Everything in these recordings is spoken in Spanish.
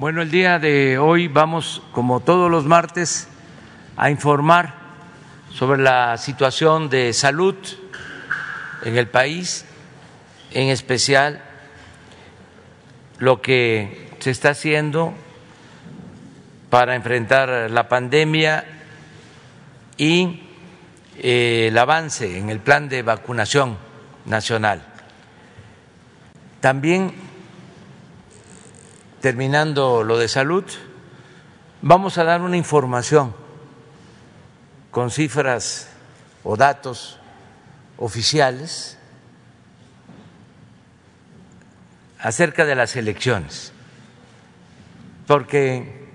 Bueno, el día de hoy vamos, como todos los martes, a informar sobre la situación de salud en el país, en especial lo que se está haciendo para enfrentar la pandemia y eh, el avance en el plan de vacunación nacional. También, terminando lo de salud, vamos a dar una información con cifras o datos oficiales acerca de las elecciones, porque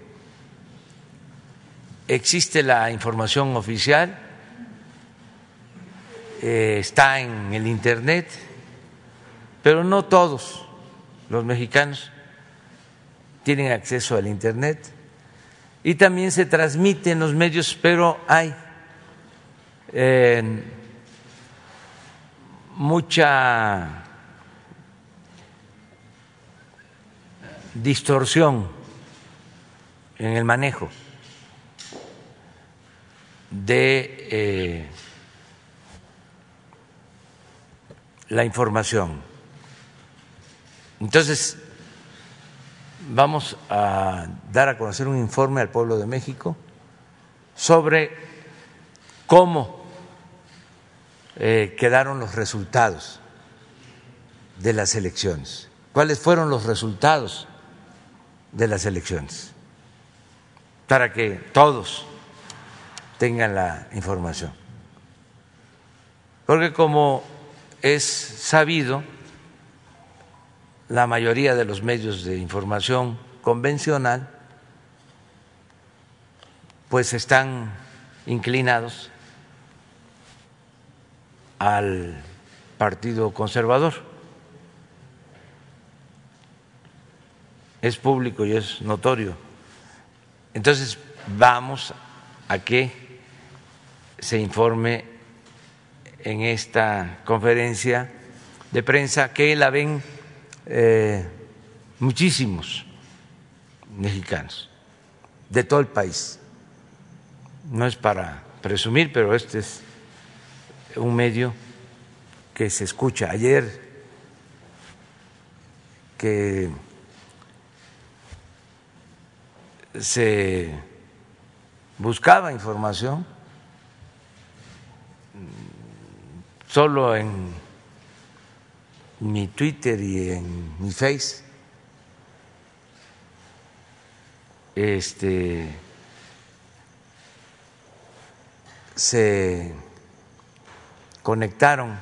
existe la información oficial, eh, está en el Internet, pero no todos los mexicanos tienen acceso al Internet y también se transmite en los medios, pero hay mucha distorsión en el manejo de eh, la información. Entonces, vamos a dar a conocer un informe al pueblo de México sobre cómo eh, quedaron los resultados de las elecciones, cuáles fueron los resultados de las elecciones, para que todos tengan la información. Porque como es sabido, la mayoría de los medios de información convencional pues están inclinados al Partido Conservador. es público y es notorio. Entonces, vamos a que se informe en esta conferencia de prensa que la ven eh, muchísimos mexicanos de todo el país. No es para presumir, pero este es un medio que se escucha. Ayer que se buscaba información solo en mi Twitter y en mi Face. Este se conectaron,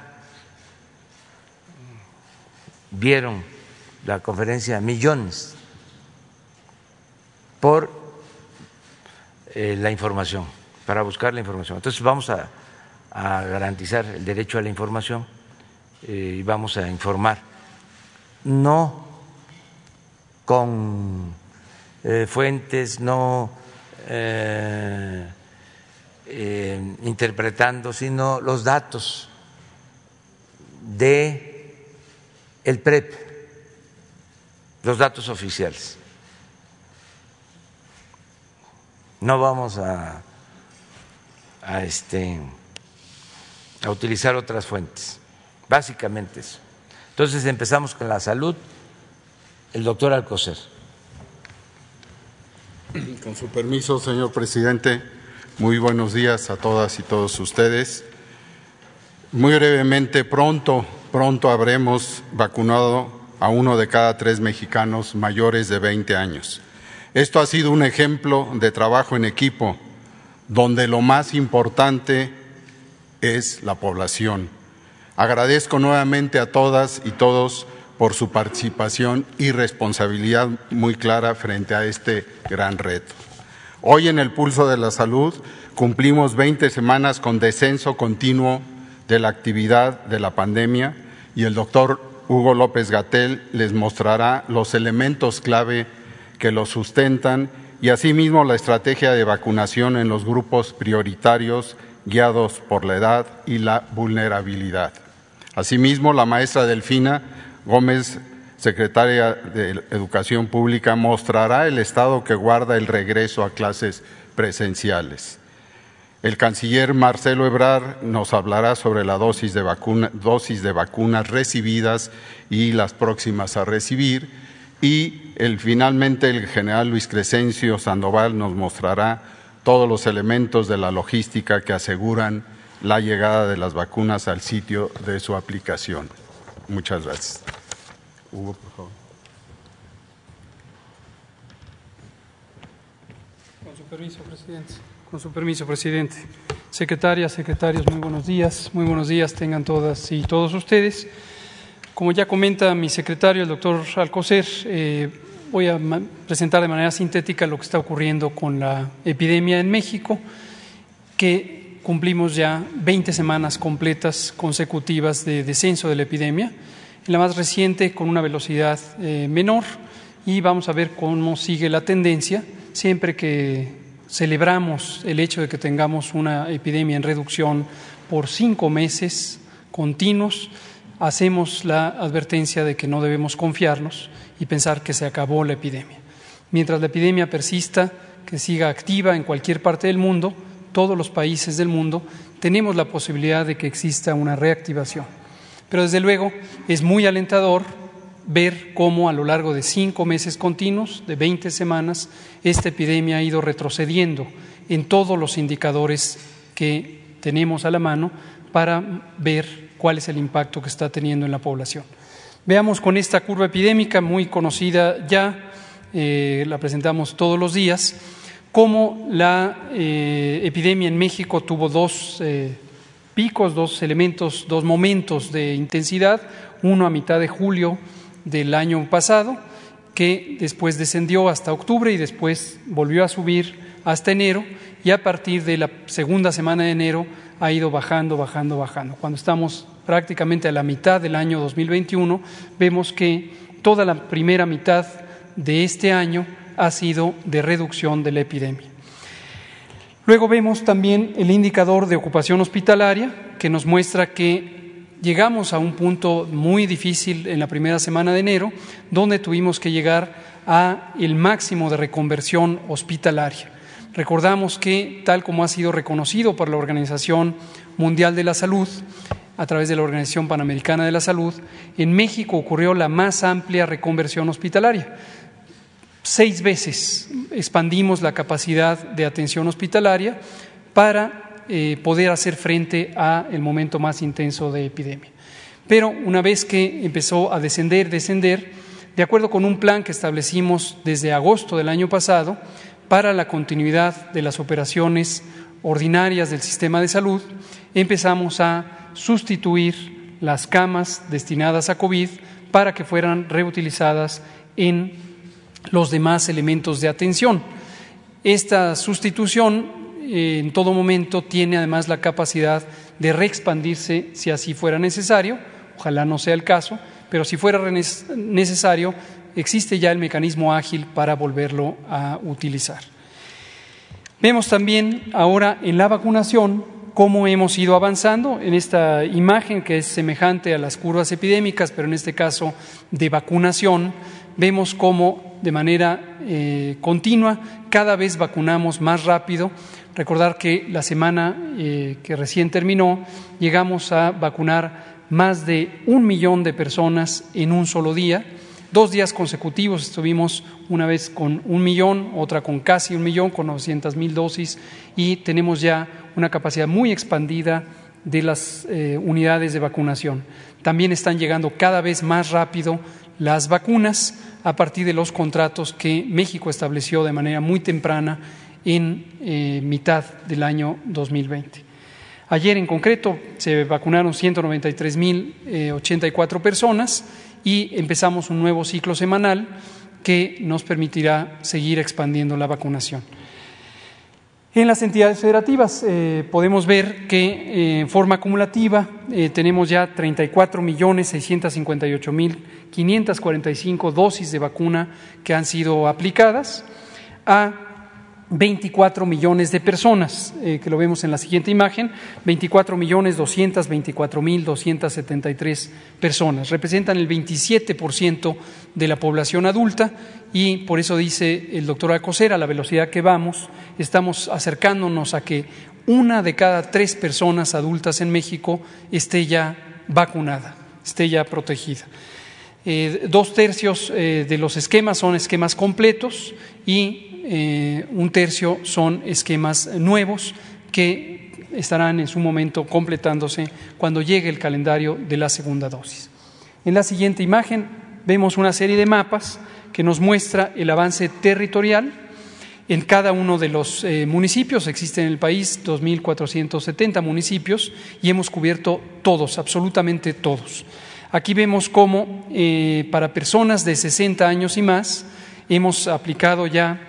vieron la conferencia millones por eh, la información, para buscar la información. Entonces vamos a, garantizar el derecho a la información eh, y vamos a informar, no con eh, fuentes, no interpretando, sino los datos de el PREP, los datos oficiales. no vamos a, este, a utilizar otras fuentes, básicamente eso. Entonces empezamos con la salud, el doctor Alcocer. Con su permiso, señor presidente, muy buenos días a todas y todos ustedes. Muy brevemente, pronto, pronto habremos vacunado a uno de cada tres mexicanos mayores de 20 años. Esto ha sido un ejemplo de trabajo en equipo, donde lo más importante es la población. Agradezco nuevamente a todas y todos por su participación y responsabilidad muy clara frente a este gran reto. Hoy en el Pulso de la Salud cumplimos 20 semanas con descenso continuo de la actividad de la pandemia y el doctor Hugo López Gatel les mostrará los elementos clave que lo sustentan y asimismo la estrategia de vacunación en los grupos prioritarios guiados por la edad y la vulnerabilidad. Asimismo, la maestra Delfina Gómez secretaria de Educación Pública, mostrará el estado que guarda el regreso a clases presenciales. El canciller Marcelo Ebrar nos hablará sobre la dosis de, vacunas recibidas y las próximas a recibir. Y el, finalmente el general Luis Crescencio Sandoval nos mostrará todos los elementos de la logística que aseguran la llegada de las vacunas al sitio de su aplicación. Muchas gracias. Hugo, por favor. Con su permiso, presidente. Con su permiso, presidente. Secretarias, secretarios, muy buenos días. Muy buenos días tengan todas y todos ustedes. Como ya comenta mi secretario, el doctor Alcocer, eh, voy a presentar de manera sintética lo que está ocurriendo con la epidemia en México, que cumplimos ya 20 semanas completas consecutivas de descenso de la epidemia, la más reciente con una velocidad eh, menor y vamos a ver cómo sigue la tendencia siempre que celebramos el hecho de que tengamos una epidemia en reducción por cinco meses continuos, hacemos la advertencia de que no debemos confiarnos y pensar que se acabó la epidemia. Mientras la epidemia persista, que siga activa en cualquier parte del mundo, todos los países del mundo, tenemos la posibilidad de que exista una reactivación. Pero desde luego es muy alentador ver cómo a lo largo de cinco meses continuos, de 20 semanas, esta epidemia ha ido retrocediendo en todos los indicadores que tenemos a la mano para ver cuál es el impacto que está teniendo en la población. Veamos con esta curva epidémica muy conocida ya, eh, la presentamos todos los días, cómo la eh, epidemia en México tuvo dos eh, picos, dos elementos, dos momentos de intensidad, uno a mitad de julio del año pasado, que después descendió hasta octubre y después volvió a subir hasta enero y a partir de la segunda semana de enero ha ido bajando, bajando, bajando. Cuando estamos prácticamente a la mitad del año 2021, vemos que toda la primera mitad de este año ha sido de reducción de la epidemia. Luego vemos también el indicador de ocupación hospitalaria, que nos muestra que llegamos a un punto muy difícil en la primera semana de enero, donde tuvimos que llegar a el máximo de reconversión hospitalaria. Recordamos que, tal como ha sido reconocido por la Organización Mundial de la Salud, a través de la Organización Panamericana de la Salud, en México ocurrió la más amplia reconversión hospitalaria. Seis veces expandimos la capacidad de atención hospitalaria para eh, poder hacer frente a el momento más intenso de epidemia. Pero una vez que empezó a descender, descender, de acuerdo con un plan que establecimos desde agosto del año pasado para la continuidad de las operaciones ordinarias del sistema de salud, empezamos a sustituir las camas destinadas a COVID para que fueran reutilizadas en los demás elementos de atención. Esta sustitución eh, en todo momento tiene además la capacidad de reexpandirse si así fuera necesario, ojalá no sea el caso, pero si fuera necesario, existe ya el mecanismo ágil para volverlo a utilizar. Vemos también ahora en la vacunación cómo hemos ido avanzando en esta imagen que es semejante a las curvas epidémicas, pero en este caso de vacunación, vemos cómo de manera eh, continua cada vez vacunamos más rápido. Recordar que la semana eh, que recién terminó llegamos a vacunar más de un millón de personas en un solo día. Dos días consecutivos estuvimos una vez con un millón, otra con casi un millón, con 900 mil dosis y tenemos ya una capacidad muy expandida de las eh, unidades de vacunación. También están llegando cada vez más rápido las vacunas a partir de los contratos que México estableció de manera muy temprana en eh, mitad del año 2020. Ayer en concreto se vacunaron 193.084 personas y empezamos un nuevo ciclo semanal que nos permitirá seguir expandiendo la vacunación. En las entidades federativas eh, podemos ver que eh, en forma acumulativa eh, tenemos ya 34 millones 658 mil 545 dosis de vacuna que han sido aplicadas a 24 millones de personas, eh, que lo vemos en la siguiente imagen, 24 millones 224 mil 273 personas. Representan el 27% de la población adulta y por eso dice el doctor Alcocer, a la velocidad que vamos, estamos acercándonos a que una de cada tres personas adultas en México esté ya vacunada, esté ya protegida. Eh, dos tercios eh, de los esquemas son esquemas completos y eh, un tercio son esquemas nuevos que estarán en su momento completándose cuando llegue el calendario de la segunda dosis. En la siguiente imagen vemos una serie de mapas que nos muestra el avance territorial en cada uno de los municipios. Existen en el país 2.470 municipios y hemos cubierto todos, absolutamente todos. Aquí vemos cómo eh, para personas de 60 años y más hemos aplicado ya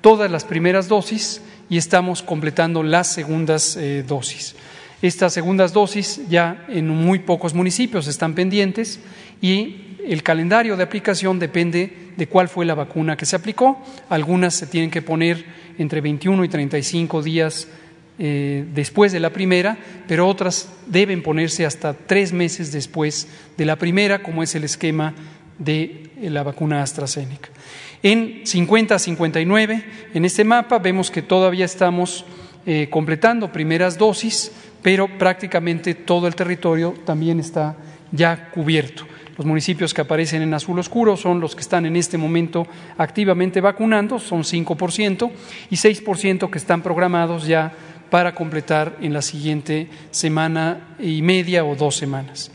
todas las primeras dosis y estamos completando las segundas eh, dosis. Estas segundas dosis ya en muy pocos municipios están pendientes y el calendario de aplicación depende de cuál fue la vacuna que se aplicó. Algunas se tienen que poner entre 21 y 35 días eh, después de la primera, pero otras deben ponerse hasta tres meses después de la primera, como es el esquema de la vacuna AstraZeneca. En 50 a 59, en este mapa vemos que todavía estamos eh, completando primeras dosis, pero prácticamente todo el territorio también está ya cubierto. Los municipios que aparecen en azul oscuro son los que están en este momento activamente vacunando, son 5%, y 6% que están programados ya para completar en la siguiente semana y media o dos semanas.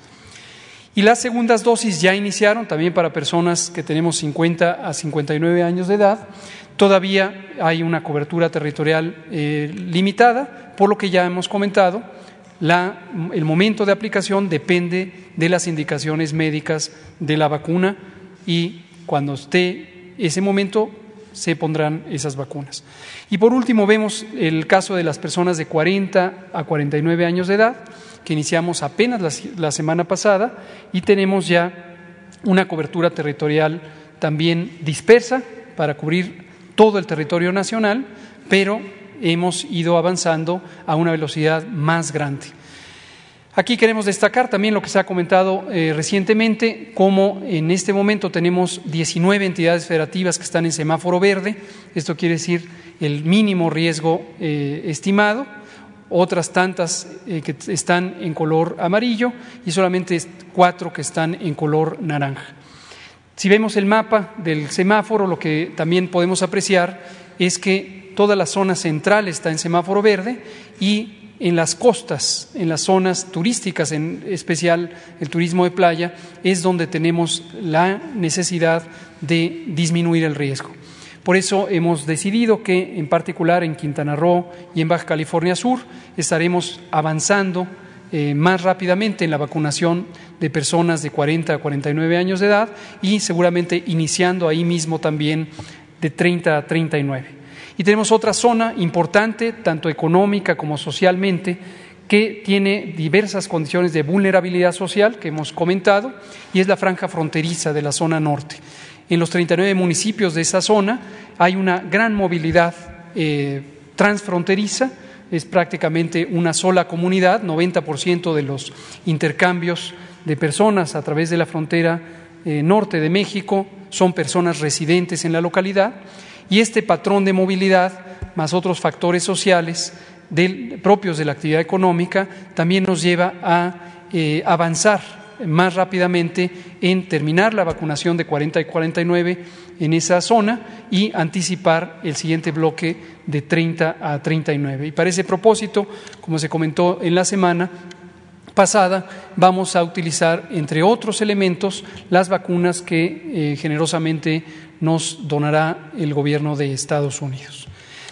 Y las segundas dosis ya iniciaron también para personas que tenemos 50 a 59 años de edad. Todavía hay una cobertura territorial eh, limitada, por lo que ya hemos comentado, el momento de aplicación depende de las indicaciones médicas de la vacuna y cuando esté ese momento se pondrán esas vacunas. Y por último vemos el caso de las personas de 40 a 49 años de edad que iniciamos apenas la, semana pasada y tenemos ya una cobertura territorial también dispersa para cubrir todo el territorio nacional, pero hemos ido avanzando a una velocidad más grande. Aquí queremos destacar también lo que se ha comentado eh, recientemente, como en este momento tenemos 19 entidades federativas que están en semáforo verde, esto quiere decir el mínimo riesgo eh, estimado, otras tantas eh, que están en color amarillo y solamente cuatro que están en color naranja. Si vemos el mapa del semáforo, lo que también podemos apreciar es que toda la zona central está en semáforo verde y en las costas, en las zonas turísticas, en especial el turismo de playa, es donde tenemos la necesidad de disminuir el riesgo. Por eso hemos decidido que, en particular en Quintana Roo y en Baja California Sur, estaremos avanzando eh, más rápidamente en la vacunación de personas de 40 a 49 años de edad y seguramente iniciando ahí mismo también de 30 a 39. Y tenemos otra zona importante, tanto económica como socialmente, que tiene diversas condiciones de vulnerabilidad social que hemos comentado y es la franja fronteriza de la zona norte. En los 39 municipios de esa zona hay una gran movilidad eh, transfronteriza, es prácticamente una sola comunidad, 90% de los intercambios de personas a través de la frontera eh, norte de México son personas residentes en la localidad y este patrón de movilidad, más otros factores sociales propios de la actividad económica, también nos lleva a eh, avanzar más rápidamente en terminar la vacunación de 40 y 49 en esa zona y anticipar el siguiente bloque de 30 a 39. Y para ese propósito, como se comentó en la semana, pasada vamos a utilizar, entre otros elementos, las vacunas que eh, generosamente nos donará el gobierno de Estados Unidos.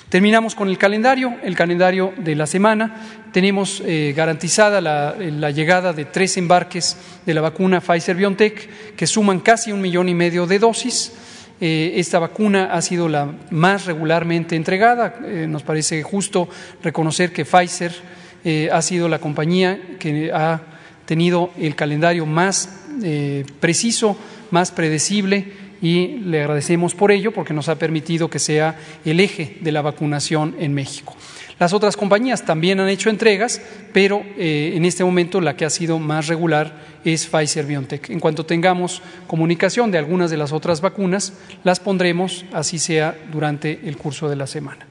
Terminamos con el calendario, el calendario de la semana. Tenemos eh, garantizada la, llegada de tres embarques de la vacuna Pfizer BioNTech que suman casi un millón y medio de dosis. Eh, esta vacuna ha sido la más regularmente entregada. Eh, nos parece justo reconocer que Pfizer ha sido la compañía que ha tenido el calendario más preciso, más predecible y le agradecemos por ello porque nos ha permitido que sea el eje de la vacunación en México. Las otras compañías también han hecho entregas, pero eh, en este momento la que ha sido más regular es Pfizer BioNTech. En cuanto tengamos comunicación de algunas de las otras vacunas, las pondremos, así sea durante el curso de la semana.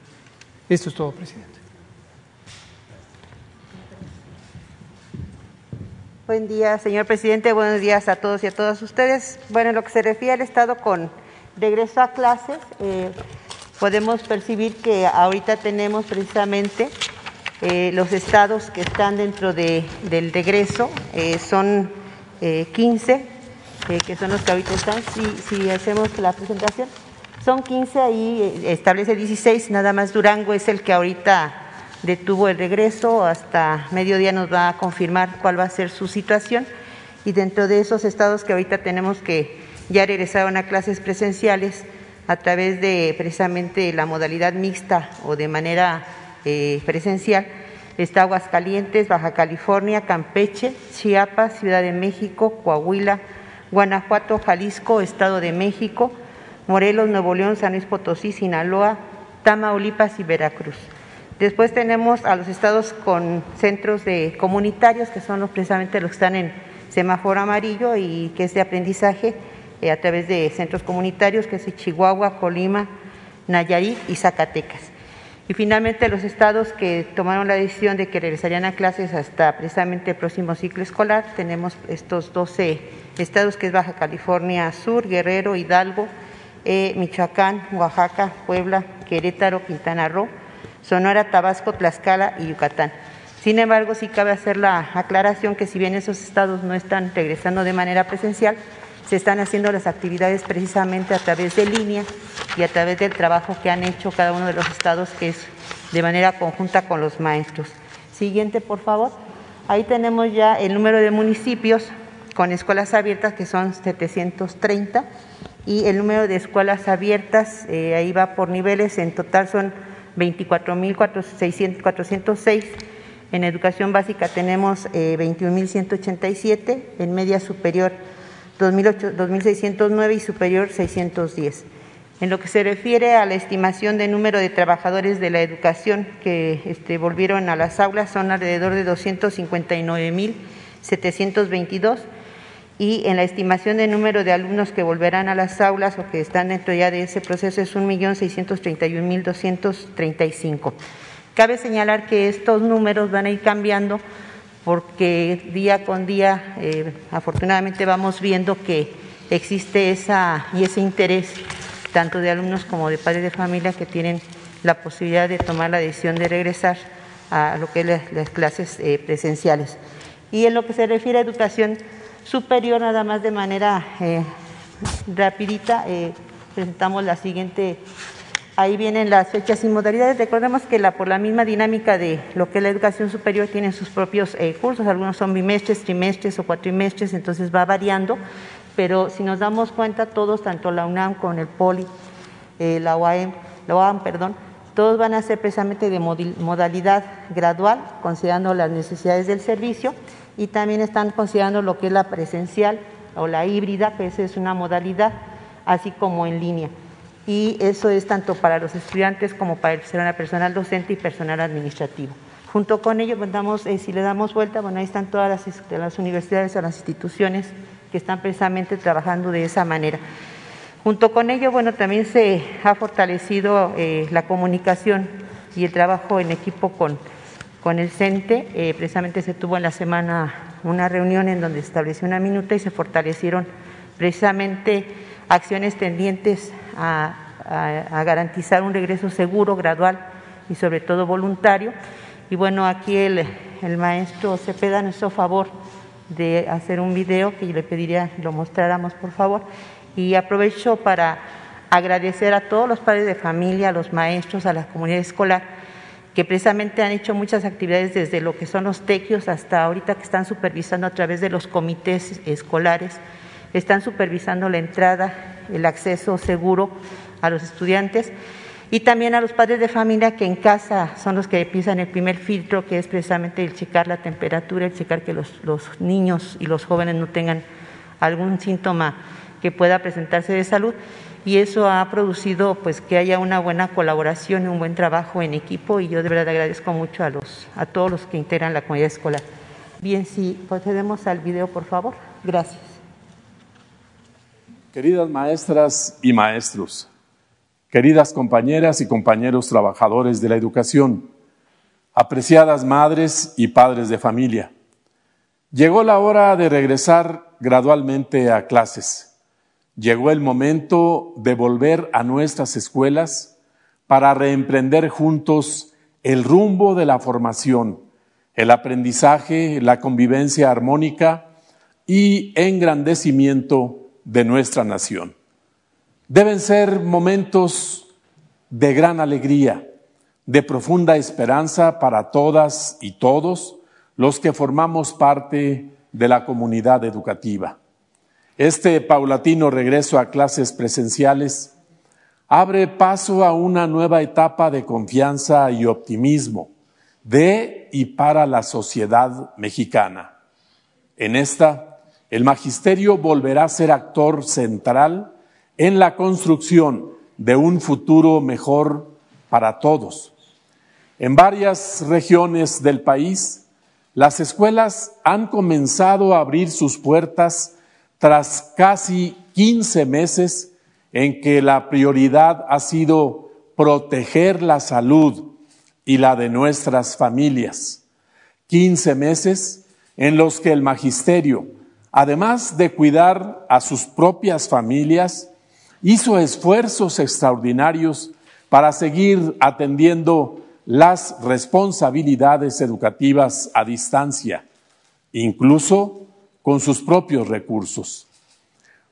Esto es todo, presidente. Buen día, señor presidente. Buenos días a todos y a todas ustedes. Bueno, en lo que se refiere al Estado con regreso a clases, eh, podemos percibir que ahorita tenemos precisamente eh, los estados que están dentro de, del regreso, eh, son 15, que son los que ahorita están. Si, si hacemos la presentación, son 15, ahí establece 16, nada más Durango es el que ahorita detuvo el regreso, hasta mediodía nos va a confirmar cuál va a ser su situación y dentro de esos estados que ahorita tenemos que ya regresaron a clases presenciales a través de precisamente la modalidad mixta o de manera eh, presencial, está Aguascalientes, Baja California, Campeche, Chiapas, Ciudad de México, Coahuila, Guanajuato, Jalisco, Estado de México, Morelos, Nuevo León, San Luis Potosí, Sinaloa, Tamaulipas y Veracruz. Después tenemos a los estados con centros de comunitarios, que son los, precisamente los que están en semáforo amarillo y que es de aprendizaje eh, a través de centros comunitarios, que es Chihuahua, Colima, Nayarit y Zacatecas. Y finalmente los estados que tomaron la decisión de que regresarían a clases hasta precisamente el próximo ciclo escolar, tenemos estos 12 estados que es Baja California Sur, Guerrero, Hidalgo, eh, Michoacán, Oaxaca, Puebla, Querétaro, Quintana Roo, Sonora, Tabasco, Tlaxcala y Yucatán. Sin embargo, sí cabe hacer la aclaración que si bien esos estados no están regresando de manera presencial, se están haciendo las actividades precisamente a través de línea y a través del trabajo que han hecho cada uno de los estados, que es de manera conjunta con los maestros. Siguiente, por favor. Ahí tenemos ya el número de municipios con escuelas abiertas, que son 730, y el número de escuelas abiertas, eh, ahí va por niveles, en total son 24.406. En educación básica tenemos eh, 21.187, en media superior 2.609 y superior 610. En lo que se refiere a la estimación de número de trabajadores de la educación que este, volvieron a las aulas, son alrededor de 259.722 y en la estimación de número de alumnos que volverán a las aulas o que están dentro ya de ese proceso es 1.631.235. Cabe señalar que estos números van a ir cambiando porque día con día, eh, afortunadamente, vamos viendo que existe esa y ese interés tanto de alumnos como de padres de familia que tienen la posibilidad de tomar la decisión de regresar a lo que es las, clases eh, presenciales. Y en lo que se refiere a educación, superior, nada más de manera eh, rapidita, eh, presentamos la siguiente, ahí vienen las fechas y modalidades. Recordemos que la, por la misma dinámica de lo que es la educación superior tiene sus propios eh, cursos, algunos son bimestres, trimestres o cuatrimestres, entonces va variando, pero si nos damos cuenta todos, tanto la UNAM con el POLI, la UAM, la UAM, perdón, todos van a ser precisamente de modalidad gradual, considerando las necesidades del servicio y también están considerando lo que es la presencial o la híbrida, que esa es una modalidad, así como en línea. Y eso es tanto para los estudiantes como para el personal docente y personal administrativo. Junto con ello, pues, eh, si le damos vuelta, bueno, ahí están todas las, las universidades o las instituciones que están precisamente trabajando de esa manera. Junto con ello, bueno, también se ha fortalecido eh, la comunicación y el trabajo en equipo con con el CENTE. Eh, precisamente se tuvo en la semana una reunión en donde se estableció una minuta y se fortalecieron precisamente acciones tendientes a, garantizar un regreso seguro, gradual y sobre todo voluntario. Y bueno, aquí el, maestro Cepeda nos hizo favor de hacer un video que yo le pediría lo mostráramos por favor. Y aprovecho para agradecer a todos los padres de familia, a los maestros, a la comunidad escolar que precisamente han hecho muchas actividades desde lo que son los tequios hasta ahorita que están supervisando a través de los comités escolares, están supervisando la entrada, el acceso seguro a los estudiantes y también a los padres de familia que en casa son los que piensan el primer filtro, que es precisamente el checar la temperatura, el checar que los, niños y los jóvenes no tengan algún síntoma que pueda presentarse de salud y eso ha producido pues que haya una buena colaboración y un buen trabajo en equipo y yo de verdad agradezco mucho a los a todos los que integran la comunidad escolar. Bien, si procedemos al video, por favor. Gracias. Queridas maestras y maestros, queridas compañeras y compañeros trabajadores de la educación, apreciadas madres y padres de familia, llegó la hora de regresar gradualmente a clases. Llegó el momento de volver a nuestras escuelas para reemprender juntos el rumbo de la formación, el aprendizaje, la convivencia armónica y engrandecimiento de nuestra nación. Deben ser momentos de gran alegría, de profunda esperanza para todas y todos los que formamos parte de la comunidad educativa. Este paulatino regreso a clases presenciales abre paso a una nueva etapa de confianza y optimismo de y para la sociedad mexicana. En esta el magisterio volverá a ser actor central en la construcción de un futuro mejor para todos. En varias regiones del país, las escuelas han comenzado a abrir sus puertas tras casi 15 meses en que la prioridad ha sido proteger la salud y la de nuestras familias. 15 meses en los que el magisterio además de cuidar a sus propias familias, hizo esfuerzos extraordinarios para seguir atendiendo las responsabilidades educativas a distancia, incluso con sus propios recursos.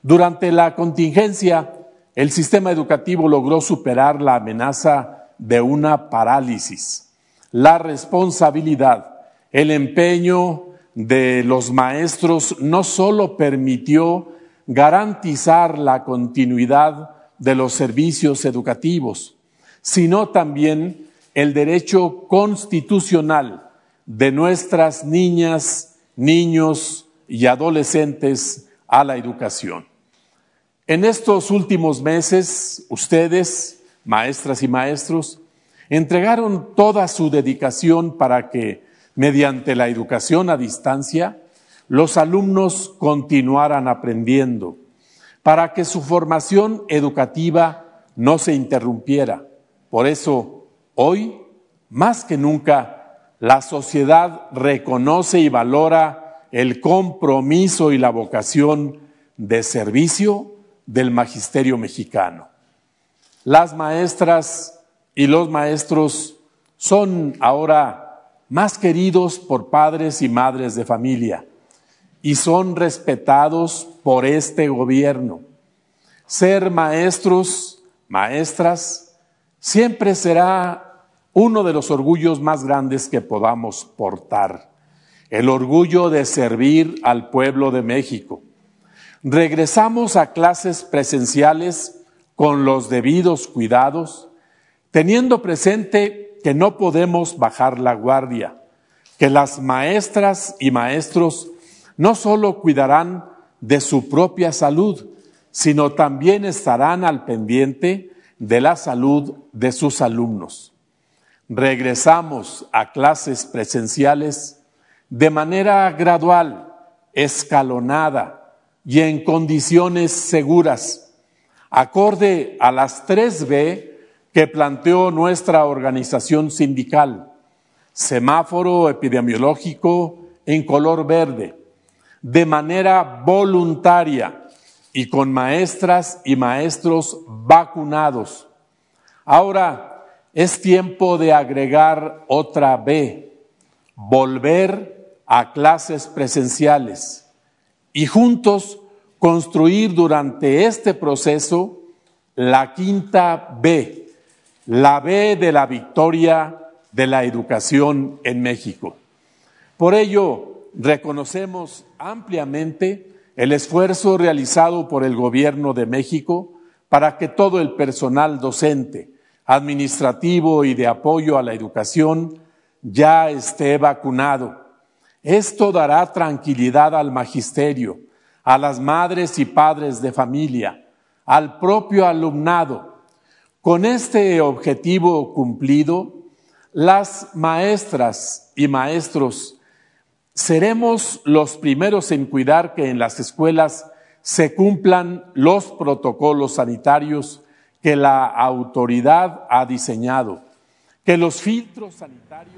Durante la contingencia, el sistema educativo logró superar la amenaza de una parálisis. La responsabilidad, el empeño de los maestros no solo permitió garantizar la continuidad de los servicios educativos, sino también el derecho constitucional de nuestras niñas, niños y adolescentes a la educación. En estos últimos meses, ustedes, maestras y maestros, entregaron toda su dedicación para que mediante la educación a distancia, los alumnos continuaran aprendiendo para que su formación educativa no se interrumpiera. Por eso, hoy, más que nunca, la sociedad reconoce y valora el compromiso y la vocación de servicio del magisterio mexicano. Las maestras y los maestros son ahora más queridos por padres y madres de familia y son respetados por este gobierno. Ser maestros, maestras, siempre será uno de los orgullos más grandes que podamos portar, el orgullo de servir al pueblo de México. Regresamos a clases presenciales con los debidos cuidados, teniendo presente que no podemos bajar la guardia, que las maestras y maestros no solo cuidarán de su propia salud, sino también estarán al pendiente de la salud de sus alumnos. Regresamos a clases presenciales de manera gradual, escalonada y en condiciones seguras, acorde a las 3B que planteó nuestra organización sindical, semáforo epidemiológico en color verde, de manera voluntaria y con maestras y maestros vacunados. Ahora es tiempo de agregar otra B, volver a clases presenciales y juntos construir durante este proceso la quinta B, la B de la victoria de la educación en México. Por ello, reconocemos ampliamente el esfuerzo realizado por el Gobierno de México para que todo el personal docente, administrativo y de apoyo a la educación ya esté vacunado. Esto dará tranquilidad al magisterio, a las madres y padres de familia, al propio alumnado. Con este objetivo cumplido, las maestras y maestros seremos los primeros en cuidar que en las escuelas se cumplan los protocolos sanitarios que la autoridad ha diseñado, que los filtros sanitarios.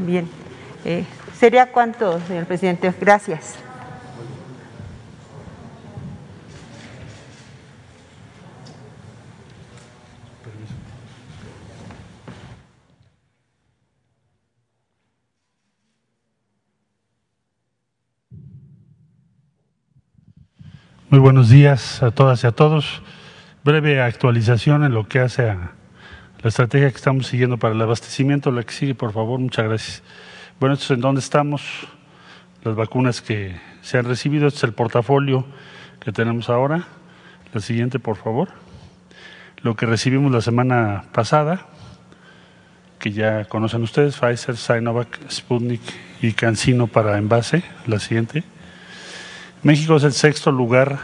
Bien. Eh, ¿Sería cuánto, señor presidente? Gracias. Muy buenos días a todas y a todos. Breve actualización en lo que hace a la estrategia que estamos siguiendo para el abastecimiento. La que sigue, por favor, muchas gracias. Bueno, esto es en dónde estamos, las vacunas que se han recibido, este es el portafolio que tenemos ahora. La siguiente, por favor. Lo que recibimos la semana pasada, que ya conocen ustedes, Pfizer, Sinovac, Sputnik y Cancino para envase. La siguiente. México es el sexto lugar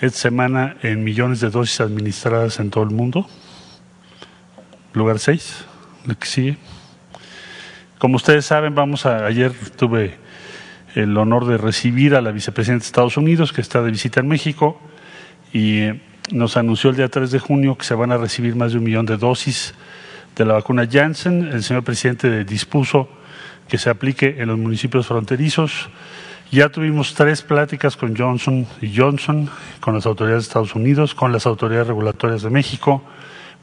esta semana en millones de dosis administradas en todo el mundo. Lugar 6, lo que sigue. Como ustedes saben, vamos a, ayer tuve el honor de recibir a la vicepresidenta de Estados Unidos, que está de visita en México, y eh, nos anunció el día 3 de junio que se van a recibir más de un millón de dosis de la vacuna Janssen. El señor presidente dispuso que se aplique en los municipios fronterizos ya tuvimos tres pláticas con Johnson y Johnson, con las autoridades de Estados Unidos, con las autoridades regulatorias de México,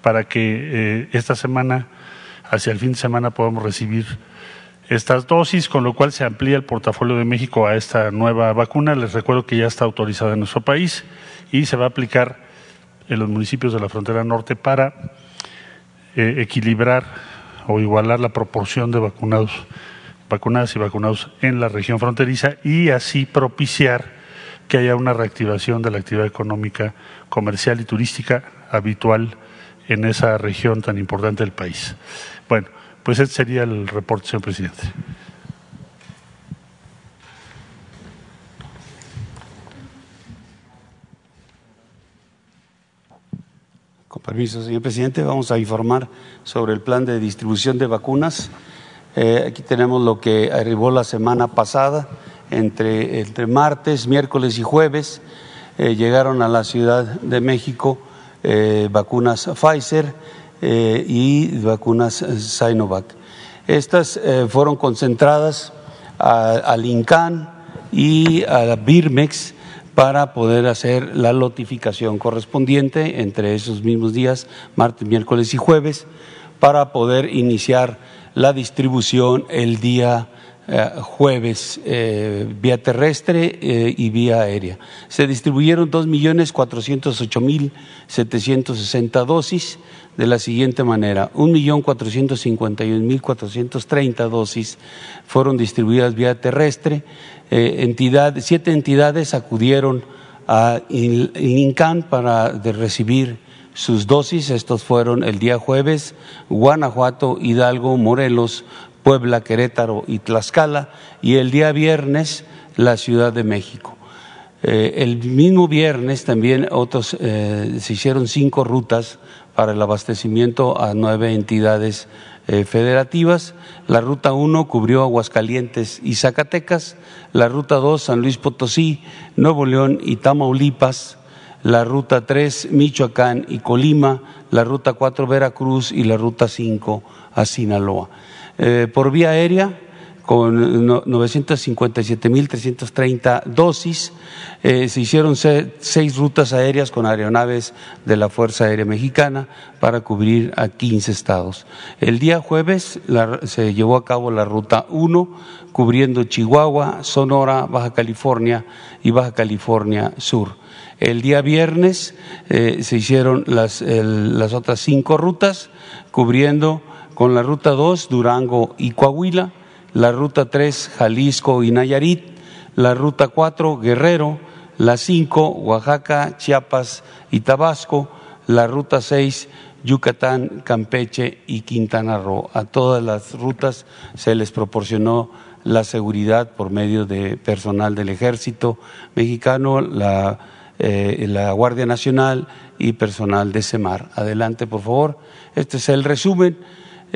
para que eh, esta semana, hacia el fin de semana, podamos recibir estas dosis, con lo cual se amplía el portafolio de México a esta nueva vacuna. Les recuerdo que ya está autorizada en nuestro país y se va a aplicar en los municipios de la frontera norte para eh, equilibrar o igualar la proporción de vacunados vacunadas y vacunados en la región fronteriza y así propiciar que haya una reactivación de la actividad económica, comercial y turística habitual en esa región tan importante del país. Bueno, pues ese sería el reporte, señor presidente. Con permiso, señor presidente, vamos a informar sobre el plan de distribución de vacunas eh, aquí tenemos lo que arribó la semana pasada, entre, entre martes, miércoles y jueves. Eh, llegaron a la Ciudad de México eh, vacunas Pfizer y vacunas Sinovac. Estas fueron concentradas al INCAN y a Birmex para poder hacer la notificación correspondiente entre esos mismos días, martes, miércoles y jueves, para poder iniciar la distribución el día eh, jueves eh, vía terrestre eh, y vía aérea. Se distribuyeron 2.408.760 dosis de la siguiente manera. 1.451.430 dosis fueron distribuidas vía terrestre. entidad, siete entidades acudieron a INCAN para recibir sus dosis. Estos fueron el día jueves, Guanajuato, Hidalgo, Morelos, Puebla, Querétaro y Tlaxcala, y el día viernes la Ciudad de México. Eh, el mismo viernes también otros, eh, se hicieron cinco rutas para el abastecimiento a nueve entidades eh, federativas. La ruta 1 cubrió Aguascalientes y Zacatecas, la ruta 2 San Luis Potosí, Nuevo León y Tamaulipas, la ruta 3 Michoacán y Colima, la ruta 4 Veracruz y la ruta 5 a Sinaloa. Eh, por vía aérea, con 957.330 dosis. Eh, se hicieron seis rutas aéreas con aeronaves de la Fuerza Aérea Mexicana para cubrir a 15 estados. El día jueves se llevó a cabo la ruta 1, cubriendo Chihuahua, Sonora, Baja California y Baja California Sur. El día viernes eh, se hicieron las, las otras cinco rutas, cubriendo con la ruta 2 Durango y Coahuila, la ruta 3 Jalisco y Nayarit, la ruta 4 Guerrero, la 5 Oaxaca, Chiapas y Tabasco, la ruta 6 Yucatán, Campeche y Quintana Roo. A todas las rutas se les proporcionó la seguridad por medio de personal del ejército mexicano, la, eh, Guardia Nacional y personal de CEMAR. Adelante, por favor. Este es el resumen.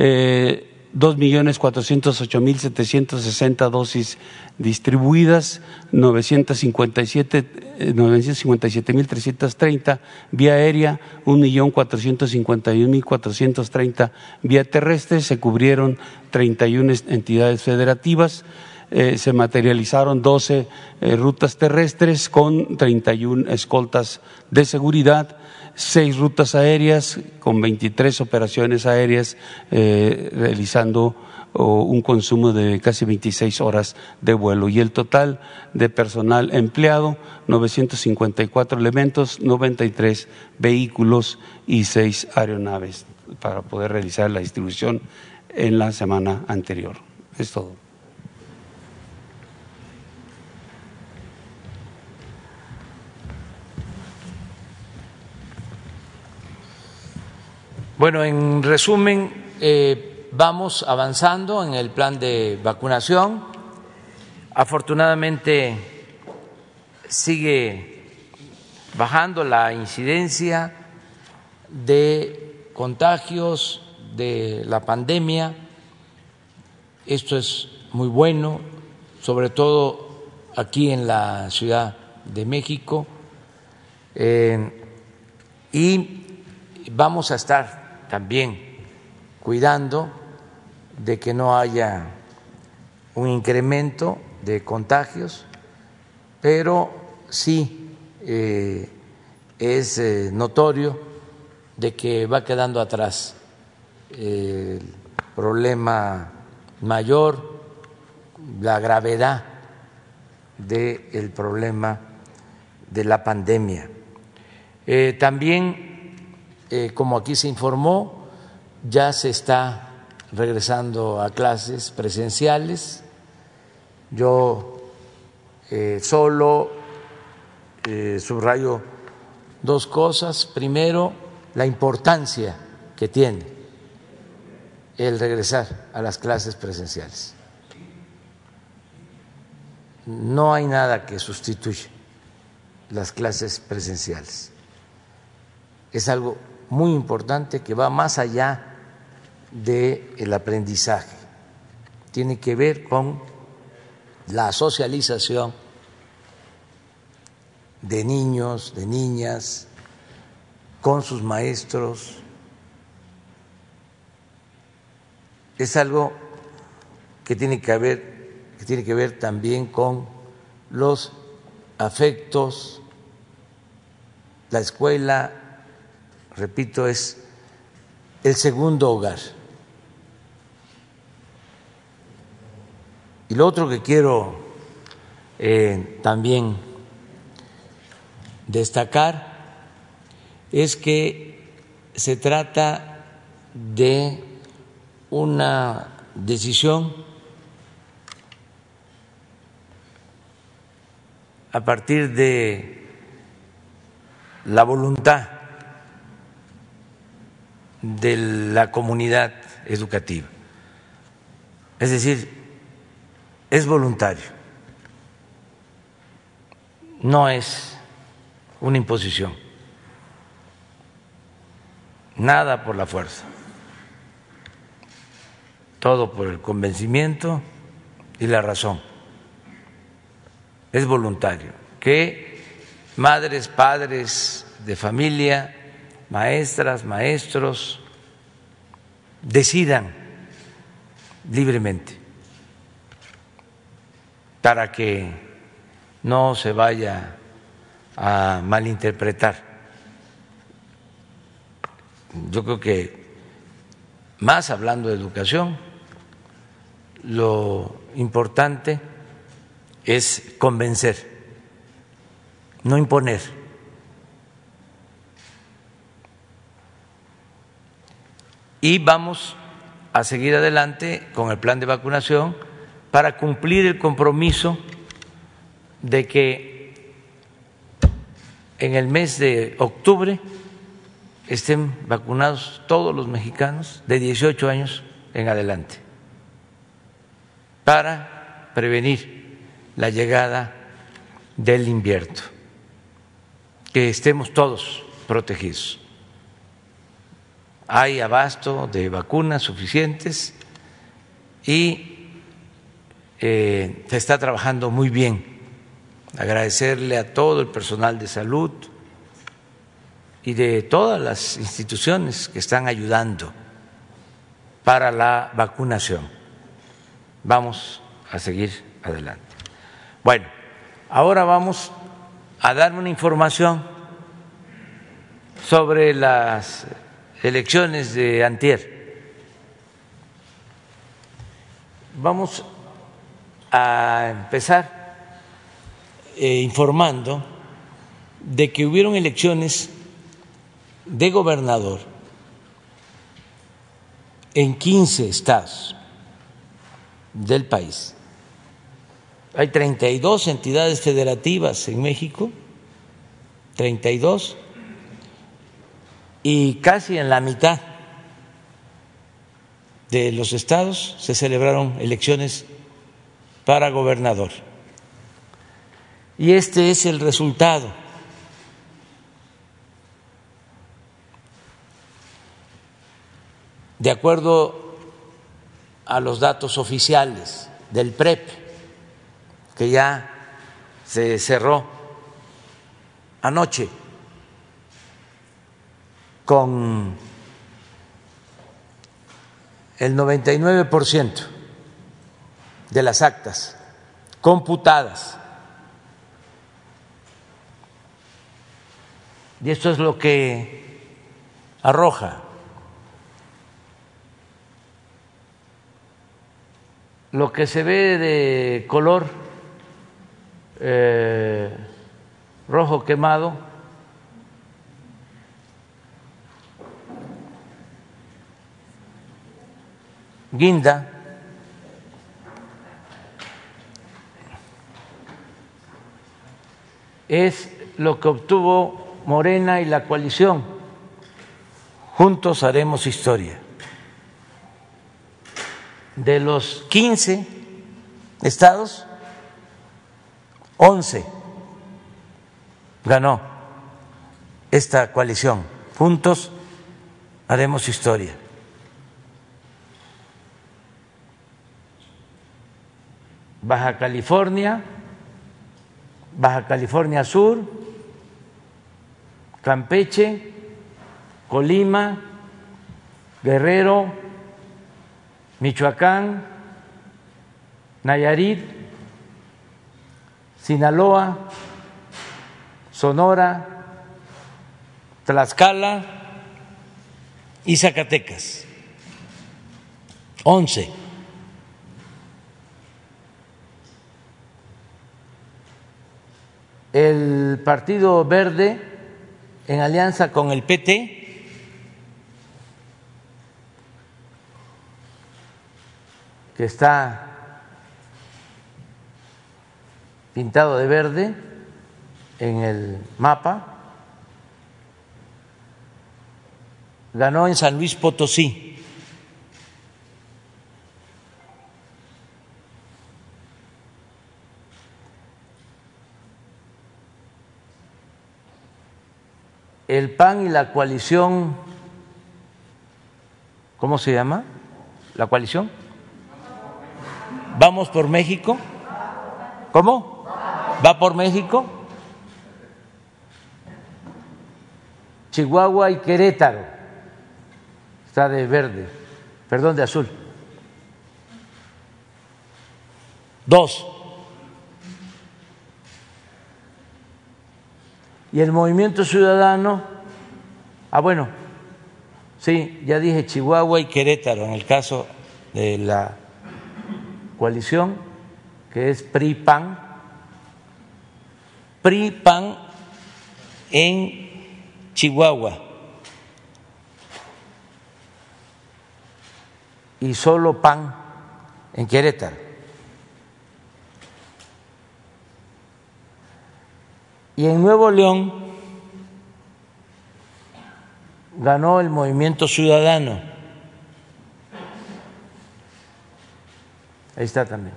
Eh, 2.408.760 dosis distribuidas, 957.330 eh, vía aérea, 1.451.430 vía terrestre, se cubrieron 31 entidades federativas, eh, se materializaron 12 eh, rutas terrestres con 31 escoltas de seguridad, seis rutas aéreas con 23 operaciones aéreas realizando un consumo de casi 26 horas de vuelo y el total de personal empleado 954 elementos, 93 vehículos y seis aeronaves para poder realizar la distribución en la semana anterior. Es todo. Bueno, en resumen, eh, vamos avanzando en el plan de vacunación. Afortunadamente sigue bajando la incidencia de contagios de la pandemia. Esto es muy bueno, sobre todo aquí en la Ciudad de México. Eh, y vamos a estar también cuidando de que no haya un incremento de contagios, pero sí eh, es eh, notorio de que va quedando atrás el problema mayor, la gravedad del problema de la pandemia. Eh, como aquí se informó, ya se está regresando a clases presenciales. Yo eh, solo eh, subrayo dos cosas. Primero, la importancia que tiene el regresar a las clases presenciales. No hay nada que sustituya las clases presenciales. Es algo muy importante que va más allá del aprendizaje, tiene que ver con la socialización de niños, de niñas, con sus maestros. Es algo que tiene que, haber, que tiene que ver también con los afectos. La escuela, repito, es el segundo hogar. Y lo otro que quiero eh, también destacar es que se trata de una decisión a partir de la voluntad de la comunidad educativa. Es decir, es voluntario, no es una imposición, nada por la fuerza, todo por el convencimiento y la razón. Es voluntario. Que madres, padres de familia, maestras, maestros, decidan libremente para que no se vaya a malinterpretar. Yo creo que más hablando de educación, lo importante es convencer, no imponer. Y vamos a seguir adelante con el plan de vacunación para cumplir el compromiso de que en el mes de octubre estén vacunados todos los mexicanos de 18 años en adelante, para prevenir la llegada del invierno, que estemos todos protegidos. Hay abasto de vacunas suficientes y eh, se está trabajando muy bien. Agradecerle a todo el personal de salud y de todas las instituciones que están ayudando para la vacunación. Vamos a seguir adelante. Bueno, ahora vamos a dar una información sobre las elecciones de Antier. Vamos a empezar eh, informando de que hubieron elecciones de gobernador en 15 estados del país. Hay 32 entidades federativas en México, 32, y casi en la mitad de los estados se celebraron elecciones para gobernador. Y este es el resultado. De acuerdo a los datos oficiales del PREP, que ya se cerró anoche con el 99% de las actas computadas. Y esto es lo que arroja lo que se ve de color eh, rojo quemado guinda es lo que obtuvo Morena y la coalición. Juntos haremos historia de los 15 estados, 11 ganó esta coalición. Juntos haremos historia. Baja California, Baja California Sur, Campeche, Colima, Guerrero, Michoacán, Nayarit, Sinaloa, Sonora, Tlaxcala y Zacatecas. Once. El Partido Verde, en alianza con el PT, que está pintado de verde en el mapa, ganó en San Luis Potosí. El PAN y la coalición, ¿cómo se llama? ¿La coalición? ¿Vamos por México? ¿Cómo? ¿Va por México? Chihuahua y Querétaro. Está de verde, perdón, de azul. Dos. Y el movimiento ciudadano, ah, bueno, sí, ya dije Chihuahua y Querétaro en el caso de la coalición que es PRI-PAN, PRI-PAN en Chihuahua y solo PAN en Querétaro. Y en Nuevo León ganó el movimiento ciudadano. Ahí está también.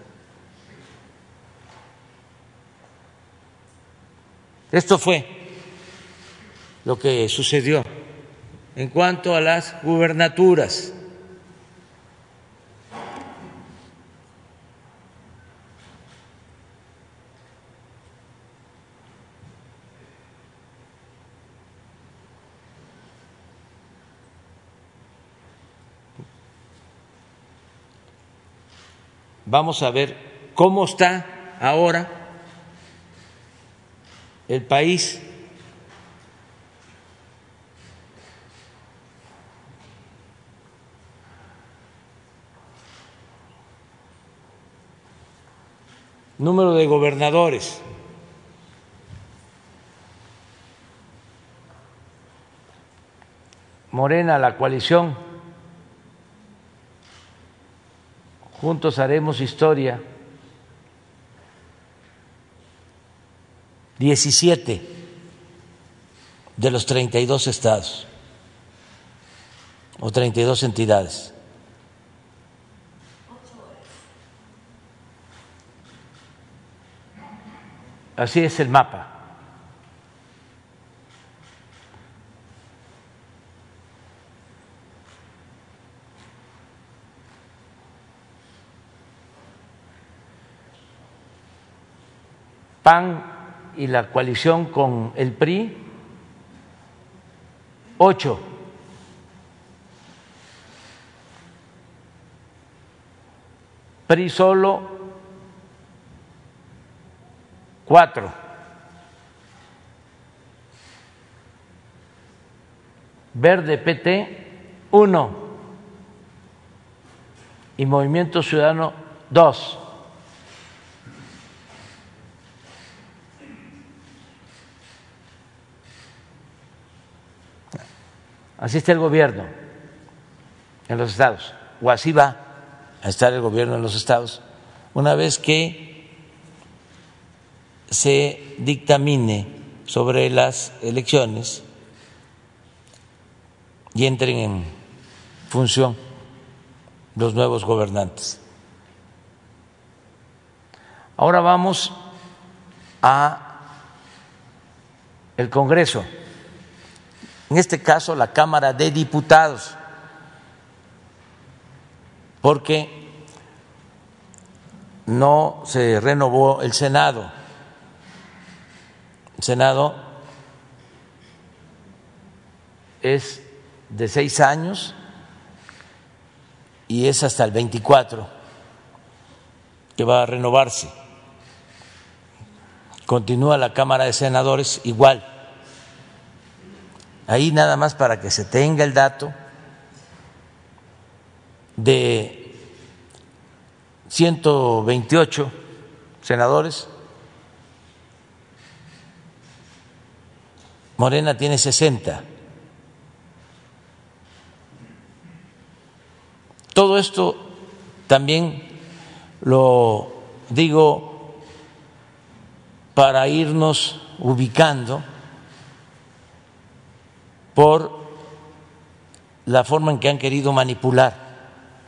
Esto fue lo que sucedió en cuanto a las gubernaturas. Vamos a ver cómo está ahora el país número de gobernadores. Morena, la coalición, juntos haremos historia. 17 de los 32 estados o 32 entidades. Así es el mapa. PAN y la coalición con el PRI, ocho. PRI solo, cuatro. Verde PT, uno. Y Movimiento Ciudadano, dos. Así está el gobierno en los estados, o así va a estar el gobierno en los estados, una vez que se dictamine sobre las elecciones y entren en función los nuevos gobernantes. Ahora vamos a el Congreso en este caso la Cámara de Diputados, porque no se renovó el Senado. El Senado es de seis años y es hasta el 24 que va a renovarse. Continúa la Cámara de Senadores igual ahí nada más para que se tenga el dato de 128 senadores, Morena tiene 60. Todo esto también lo digo para irnos ubicando por la forma en que han querido manipular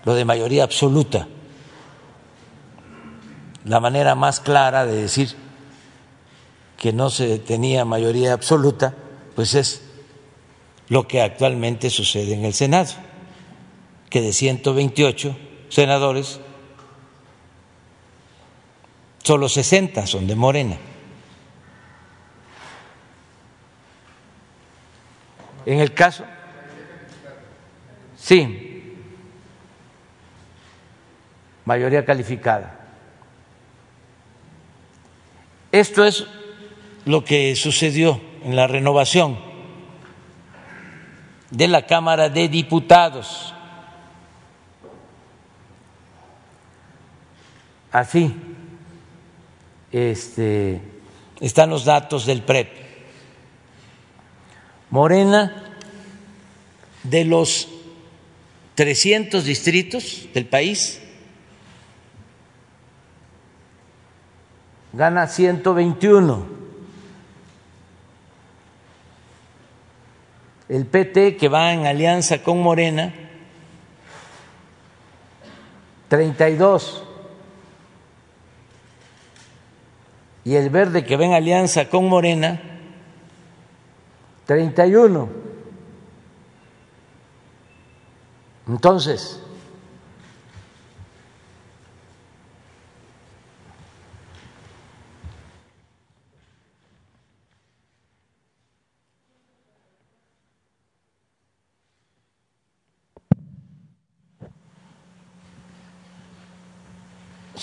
lo de mayoría absoluta. La manera más clara de decir que no se tenía mayoría absoluta, pues es lo que actualmente sucede en el Senado, que de 128 senadores, solo 60 son de Morena. En el caso, sí, mayoría calificada. Esto es lo que sucedió en la renovación de la Cámara de Diputados. Así este, están los datos del PREP. Morena, de los 300 distritos del país, gana 121. El PT, que va en alianza con Morena, 32. Y el verde, que va en alianza con Morena, 31. Entonces,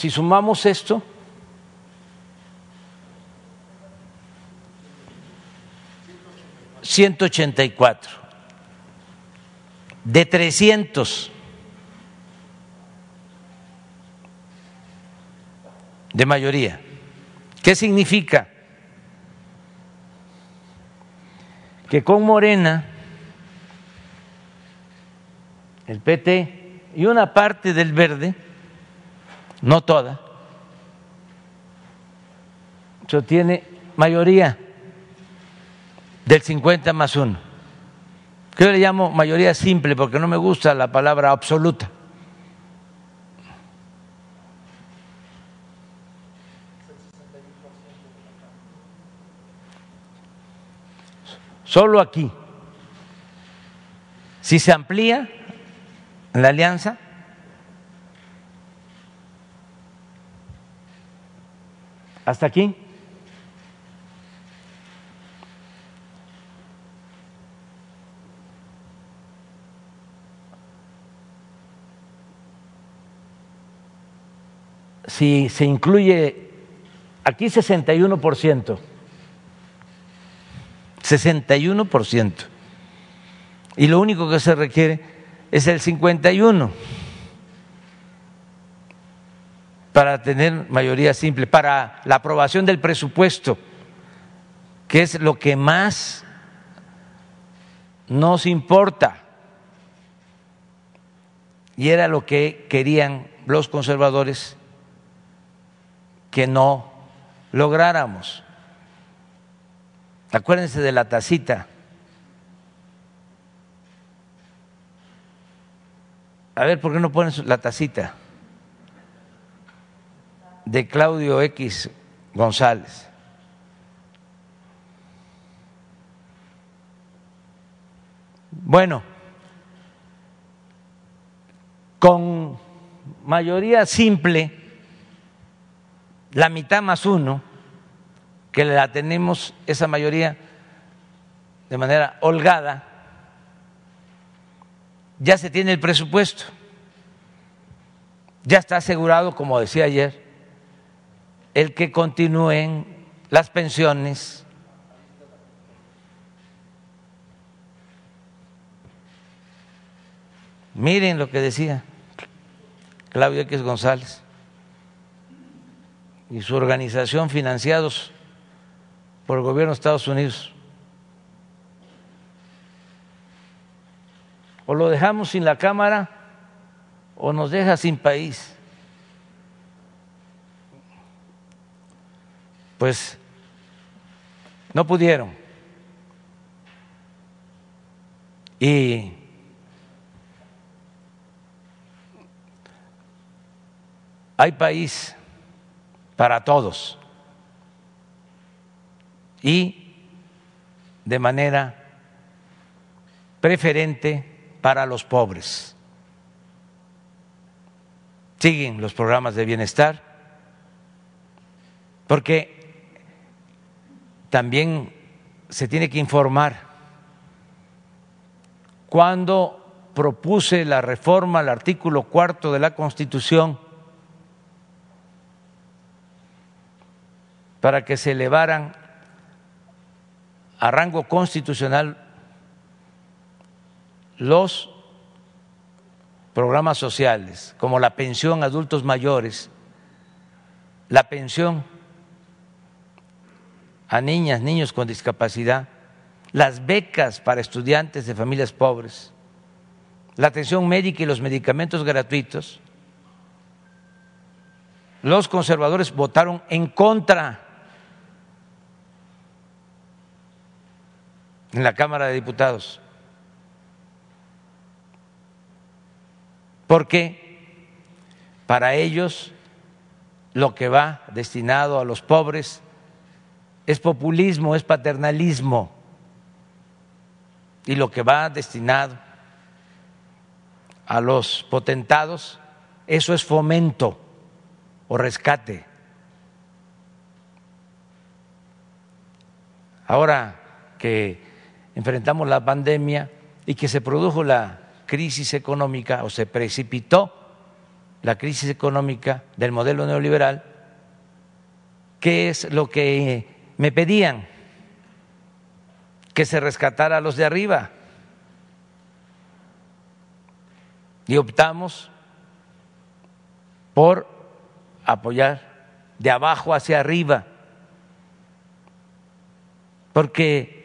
si sumamos esto, ciento ochenta y cuatro de trescientos de mayoría. ¿Qué significa? Que con Morena, el PT y una parte del verde, no toda, tiene mayoría del 50 más uno. Que yo le llamo mayoría simple porque no me gusta la palabra absoluta. Solo aquí. Si se amplía la alianza, ¿Hasta aquí? Si se incluye aquí 61%, 61%, y lo único que se requiere es el 51% para tener mayoría simple, para la aprobación del presupuesto, que es lo que más nos importa. Y era lo que querían los conservadores que no lográramos. Acuérdense de la tacita. A ver, ¿por qué no ponen la tacita? de Claudio X González. Bueno, con mayoría simple, la mitad más uno, que la tenemos esa mayoría de manera holgada, ya se tiene el presupuesto, ya está asegurado, como decía ayer, el que continúen las pensiones. Miren lo que decía Claudio X González y su organización financiados por el gobierno de Estados Unidos. O lo dejamos sin la Cámara o nos deja sin país. pues no pudieron. Y hay país para todos y de manera preferente para los pobres. Siguen los programas de bienestar porque también se tiene que informar. Cuando propuse la reforma al artículo cuarto de la Constitución para que se elevaran a rango constitucional los programas sociales, como la pensión a adultos mayores, la pensión a niñas, niños con discapacidad, las becas para estudiantes de familias pobres, la atención médica y los medicamentos gratuitos, los conservadores votaron en contra en la Cámara de Diputados. Porque para ellos lo que va destinado a los pobres es populismo, es paternalismo. y lo que va destinado a los potentados, eso es fomento o rescate. Ahora que enfrentamos la pandemia y que se produjo la crisis económica o se precipitó la crisis económica del modelo neoliberal, ¿qué es lo que me pedían? Que se rescatara a los de arriba. Y optamos por apoyar de abajo hacia arriba, porque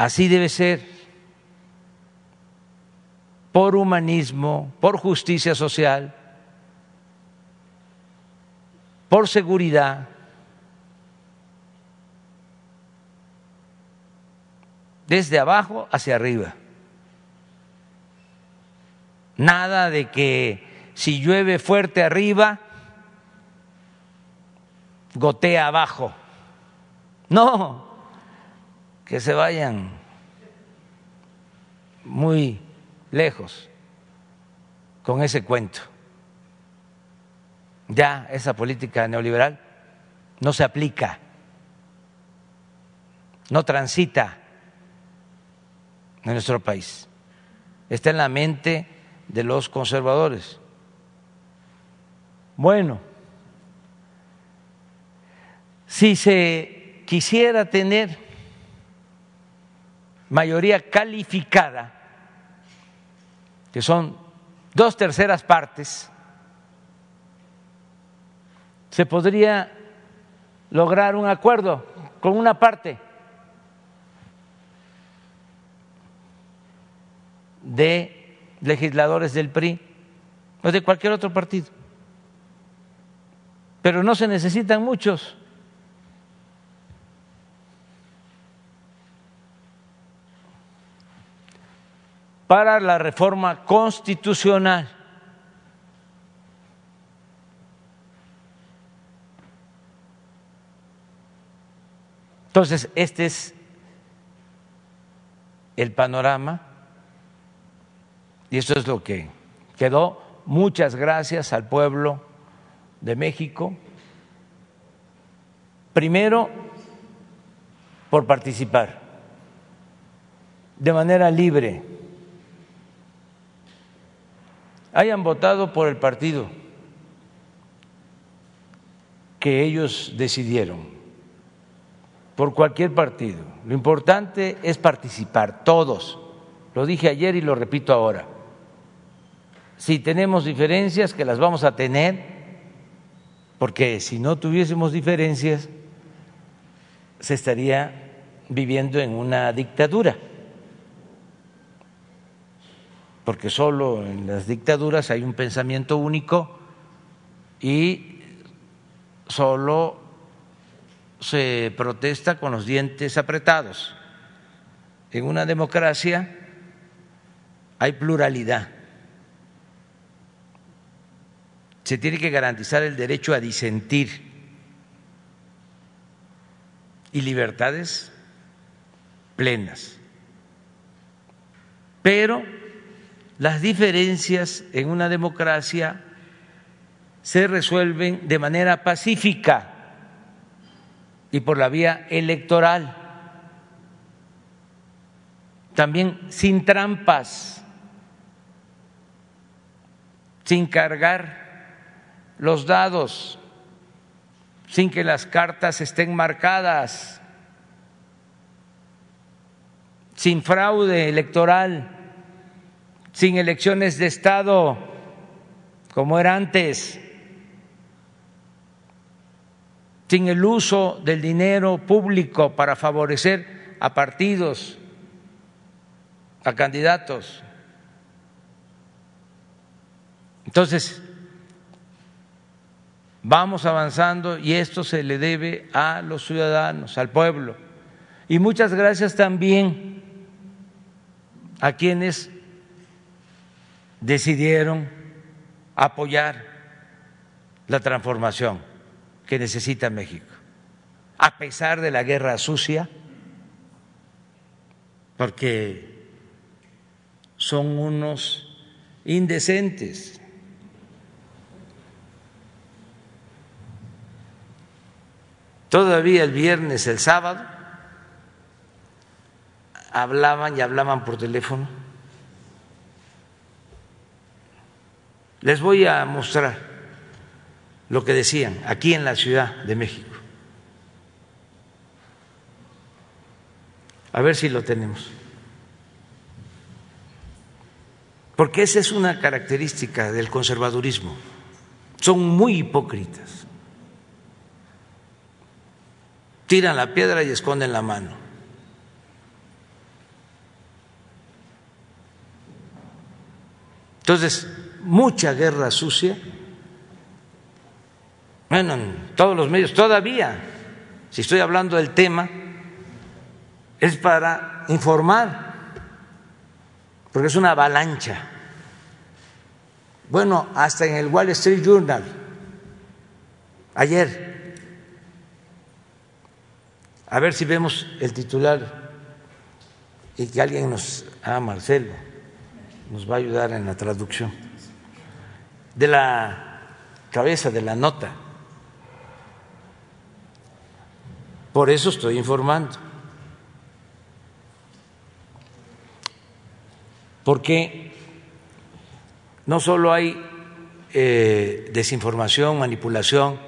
así debe ser por humanismo, por justicia social, por seguridad. desde abajo hacia arriba. Nada de que si llueve fuerte arriba, gotea abajo. No, que se vayan muy lejos con ese cuento. Ya esa política neoliberal no se aplica, no transita en nuestro país. Está en la mente de los conservadores. Bueno, si se quisiera tener mayoría calificada, que son dos terceras partes, se podría lograr un acuerdo con una parte de legisladores del PRI o de cualquier otro partido. Pero no se necesitan muchos. Para la reforma constitucional. Entonces, este es el panorama y eso es lo que quedó. Muchas gracias al pueblo de México. Primero, por participar de manera libre hayan votado por el partido que ellos decidieron, por cualquier partido. Lo importante es participar, todos. Lo dije ayer y lo repito ahora. Si tenemos diferencias, que las vamos a tener, porque si no tuviésemos diferencias, se estaría viviendo en una dictadura porque solo en las dictaduras hay un pensamiento único y solo se protesta con los dientes apretados. En una democracia hay pluralidad. Se tiene que garantizar el derecho a disentir y libertades plenas. Pero las diferencias en una democracia se resuelven de manera pacífica y por la vía electoral, también sin trampas, sin cargar los dados, sin que las cartas estén marcadas, sin fraude electoral sin elecciones de Estado como era antes, sin el uso del dinero público para favorecer a partidos, a candidatos. Entonces, vamos avanzando y esto se le debe a los ciudadanos, al pueblo. Y muchas gracias también a quienes decidieron apoyar la transformación que necesita México. A pesar de la guerra sucia, porque son unos indecentes. Todavía el viernes, el sábado, hablaban y hablaban por teléfono. Les voy a mostrar lo que decían aquí en la Ciudad de México. A ver si lo tenemos. Porque esa es una característica del conservadurismo. Son muy hipócritas. Tiran la piedra y esconden la mano. Entonces, mucha guerra sucia. Bueno, en todos los medios todavía, si estoy hablando del tema, es para informar, porque es una avalancha. Bueno, hasta en el Wall Street Journal, ayer, a ver si vemos el titular y que alguien nos, ah, Marcelo, nos va a ayudar en la traducción, de la cabeza de la nota. Por eso estoy informando. porque no solo hay eh, desinformación, manipulación,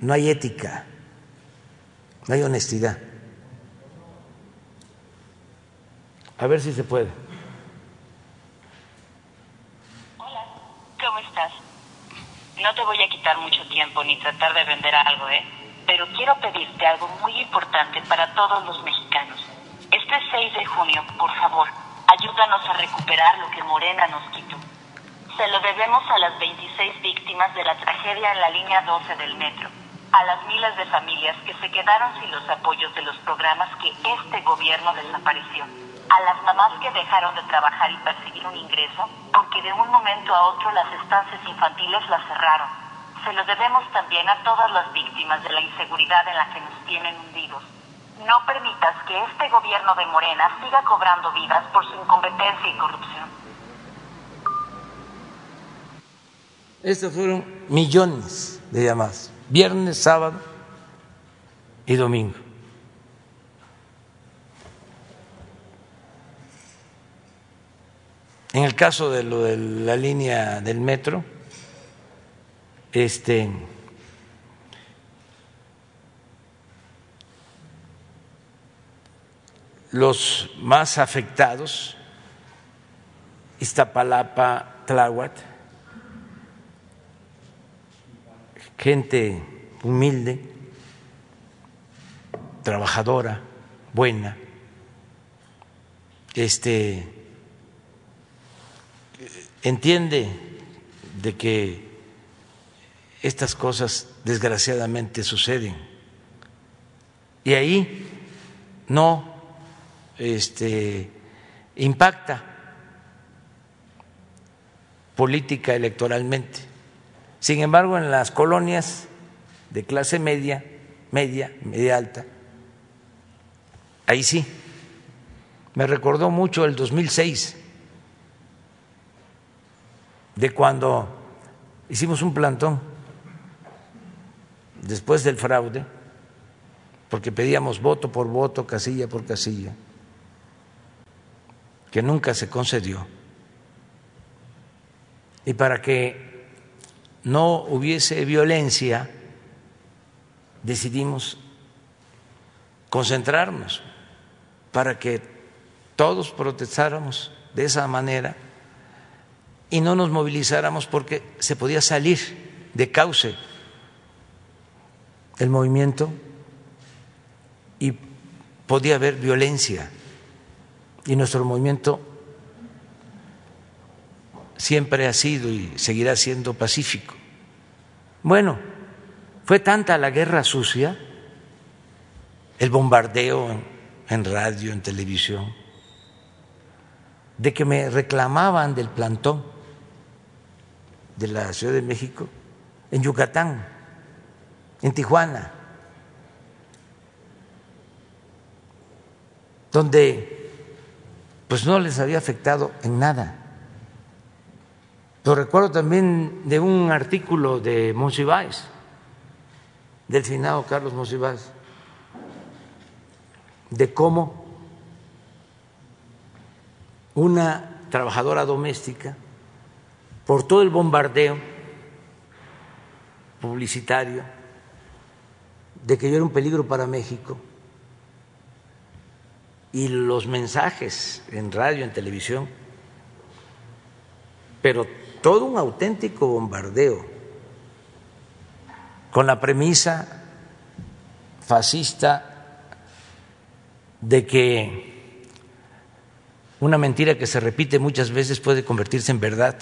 no hay ética, no hay honestidad. A ver si se puede. Hola, ¿cómo estás? No te voy a quitar mucho tiempo ni tratar de vender algo, ¿eh? Pero quiero pedirte algo muy importante para todos los mexicanos. Este 6 de junio, por favor, Ayúdanos a recuperar lo que Morena nos quitó. Se lo debemos a las 26 víctimas de la tragedia en la línea 12 del metro, a las miles de familias que se quedaron sin los apoyos de los programas que este gobierno desapareció, a las mamás que dejaron de trabajar y percibir un ingreso porque de un momento a otro las estancias infantiles las cerraron. Se lo debemos también a todas las víctimas de la inseguridad en la que nos tienen hundidos no permitas que este gobierno de Morena siga cobrando vidas por su incompetencia y corrupción. Estos fueron millones de llamadas, viernes, sábado y domingo. En el caso de lo de la línea del metro, este los más afectados, Iztapalapa, Tláhuac, gente humilde, trabajadora, buena, este entiende de que estas cosas desgraciadamente suceden. Y ahí no este, impacta política electoralmente. Sin embargo, en las colonias de clase media, media, media alta, ahí sí. Me recordó mucho el 2006, de cuando hicimos un plantón después del fraude, porque pedíamos voto por voto, casilla por casilla que nunca se concedió. Y para que no hubiese violencia, decidimos concentrarnos para que todos protestáramos de esa manera y no nos movilizáramos porque se podía salir de cauce el movimiento y podía haber violencia y nuestro movimiento siempre ha sido y seguirá siendo pacífico. Bueno, fue tanta la guerra sucia, el bombardeo en, radio, en televisión, de que me reclamaban del plantón de la Ciudad de México, en Yucatán, en Tijuana, donde pues no les había afectado en nada. Lo recuerdo también de un artículo de Monsiváis, del finado Carlos Monsiváis, de cómo una trabajadora doméstica, por todo el bombardeo publicitario de que yo era un peligro para México, y los mensajes en radio, en televisión, pero todo un auténtico bombardeo con la premisa fascista de que una mentira que se repite muchas veces puede convertirse en verdad.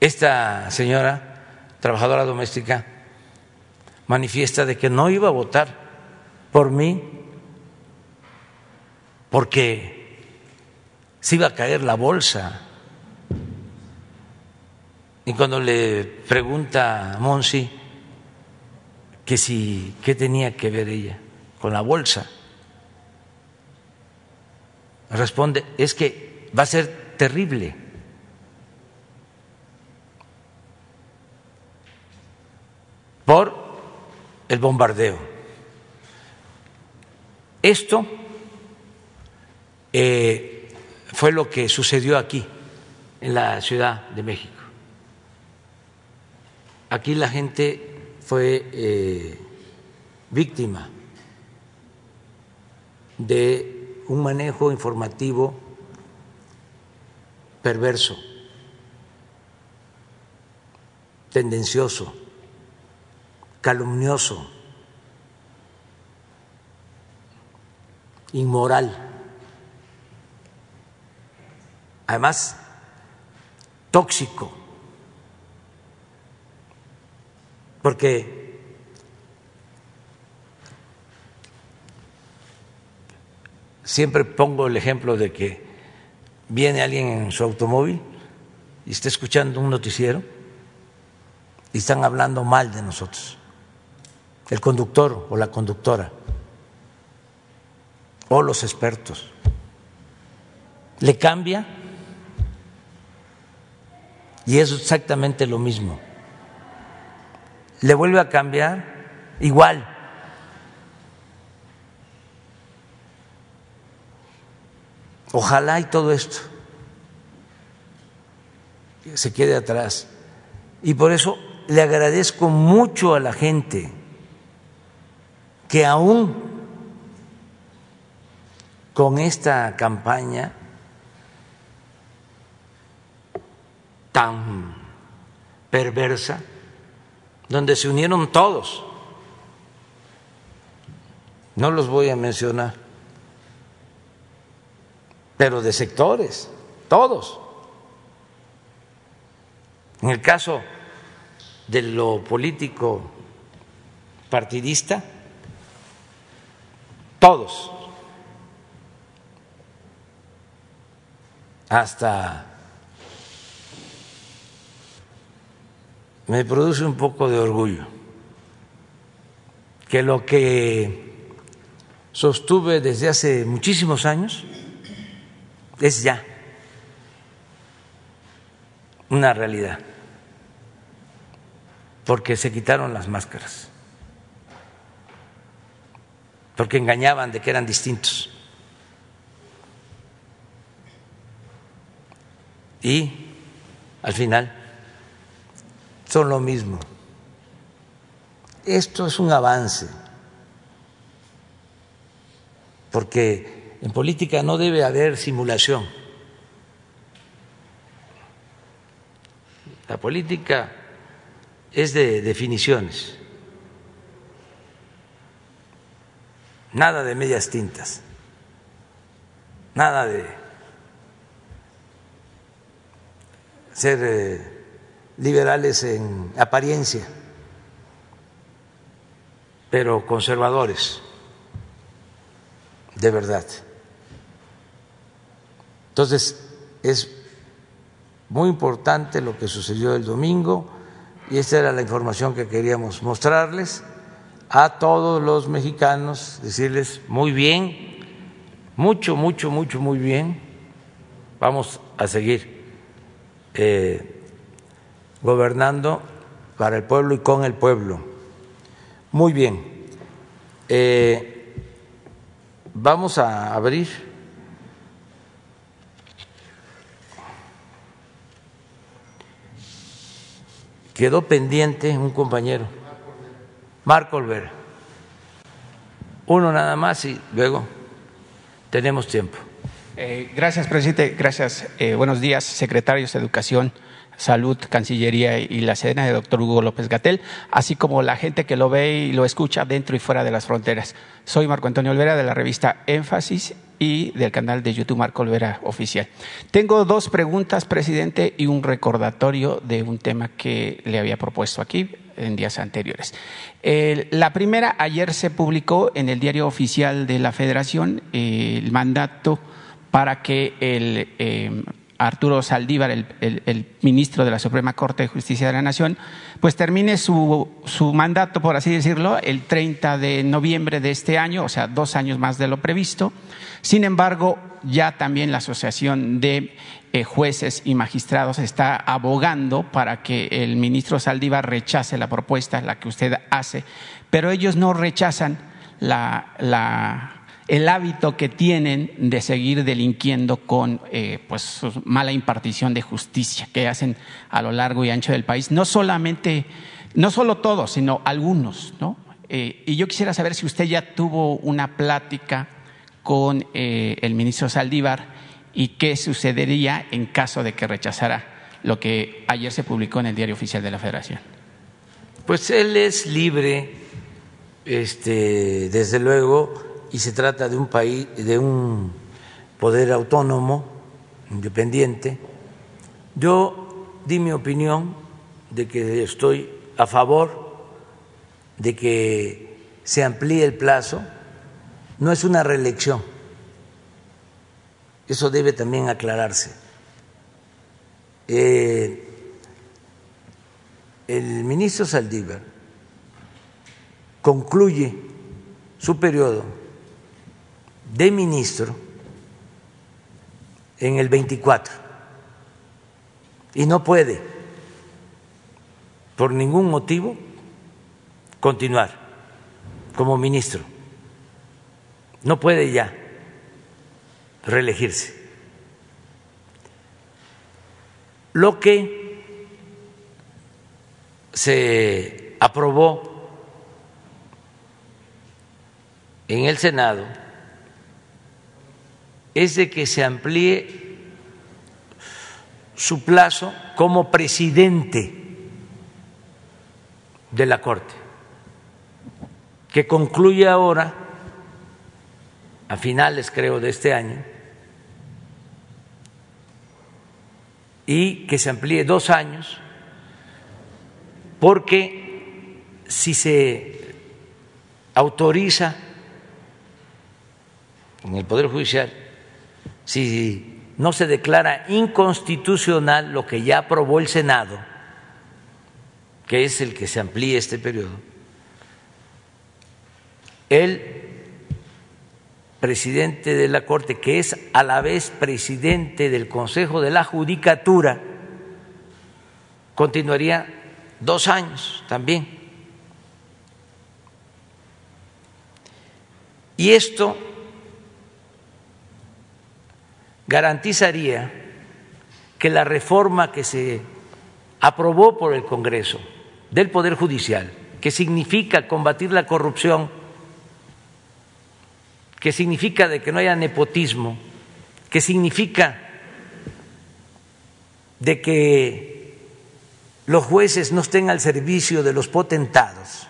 Esta señora, trabajadora doméstica, manifiesta de que no iba a votar por mí porque se iba a caer la bolsa. Y cuando le pregunta a Monsi que si qué tenía que ver ella con la bolsa, responde, es que va a ser terrible. Por el bombardeo. Esto eh, fue lo que sucedió aquí, en la Ciudad de México. Aquí la gente fue eh, víctima de un manejo informativo perverso, tendencioso calumnioso, inmoral. Además, tóxico, porque siempre pongo el ejemplo de que viene alguien en su automóvil y está escuchando un noticiero y están hablando mal de nosotros el conductor o la conductora o los expertos. Le cambia y es exactamente lo mismo. Le vuelve a cambiar igual. Ojalá y todo esto se quede atrás. Y por eso le agradezco mucho a la gente que aún con esta campaña tan perversa, donde se unieron todos, no los voy a mencionar, pero de sectores, todos. En el caso de lo político partidista, todos, hasta me produce un poco de orgullo que lo que sostuve desde hace muchísimos años es ya una realidad, porque se quitaron las máscaras porque engañaban de que eran distintos. Y al final son lo mismo. Esto es un avance, porque en política no debe haber simulación. La política es de definiciones. Nada de medias tintas, nada de ser eh, liberales en apariencia, pero conservadores de verdad. Entonces, es muy importante lo que sucedió el domingo y esta era la información que queríamos mostrarles a todos los mexicanos, decirles muy bien, mucho, mucho, mucho, muy bien, vamos a seguir eh, gobernando para el pueblo y con el pueblo. Muy bien. Eh, vamos a abrir. Quedó pendiente un compañero, Marco Olvera. Uno nada más y luego tenemos tiempo. Eh, gracias, presidente. Gracias. Eh, buenos días, secretarios de Educación Salud, Cancillería y la Sedena de doctor Hugo López Gatel, así como la gente que lo ve y lo escucha dentro y fuera de las fronteras. Soy Marco Antonio Olvera de la revista Énfasis y del canal de YouTube Marco Olvera Oficial. Tengo dos preguntas, presidente, y un recordatorio de un tema que le había propuesto aquí en días anteriores. la primera, ayer se publicó en el diario oficial de la Federación el mandato para que el eh, Arturo Saldívar, el, ministro de la Suprema Corte de Justicia de la Nación, pues termine su, su, mandato, por así decirlo, el 30 de noviembre de este año, o sea, dos años más de lo previsto. Sin embargo, ya también la Asociación de eh, Jueces y Magistrados está abogando para que el ministro Saldívar rechace la propuesta, la que usted hace, pero ellos no rechazan la, la el hábito que tienen de seguir delinquiendo con eh, pues, su mala impartición de justicia que hacen a lo largo y ancho del país. No solamente, no solo todos, sino algunos, ¿no? Eh, y yo quisiera saber si usted ya tuvo una plática con el ministro Saldívar y qué sucedería en caso de que rechazara lo que ayer se publicó en el Diario Oficial de la Federación. Pues él es libre, este, desde luego, y se trata de un país, de un poder autónomo, independiente. Yo di mi opinión de que estoy a favor de que se amplíe el plazo. No es una reelección. Eso debe también aclararse. Eh, el ministro Saldívar concluye su periodo de ministro en el 24 y no puede por ningún motivo continuar como ministro. No puede ya reelegirse. Lo que se aprobó en el Senado es de que se amplíe su plazo como presidente de la Corte, que concluye ahora, a finales creo de este año, y que se amplíe dos años, porque si se autoriza en el Poder Judicial si no se declara inconstitucional lo que ya aprobó el Senado, que es el que se amplíe este periodo, el presidente de la Corte, que es a la vez presidente del Consejo de la Judicatura, continuaría dos años también. Y esto garantizaría que la reforma que se aprobó por el Congreso del Poder Judicial, que significa combatir la corrupción, que significa de que no haya nepotismo, que significa de que los jueces no estén al servicio de los potentados,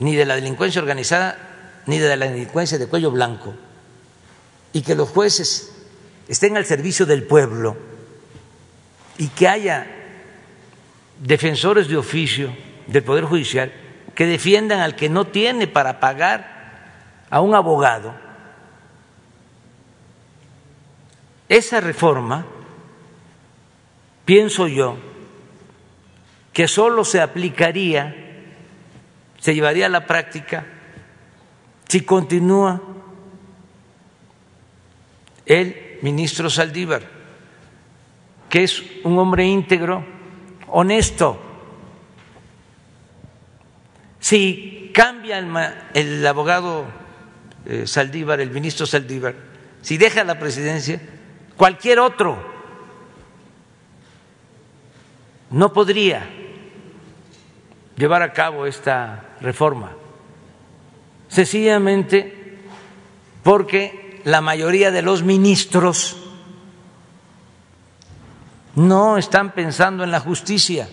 ni de la delincuencia organizada, ni de la delincuencia de cuello blanco. Y que los jueces estén al servicio del pueblo. Y que haya defensores de oficio del Poder Judicial que defiendan al que no tiene para pagar a un abogado, esa reforma, pienso yo, que solo se aplicaría se llevaría a la práctica si continúa el ministro Saldívar, que es un hombre íntegro, honesto. Si cambia el, abogado eh, Saldívar, el ministro Saldívar, si deja la presidencia, cualquier otro no podría llevar a cabo esta reforma, sencillamente porque la mayoría de los ministros no están pensando en la justicia,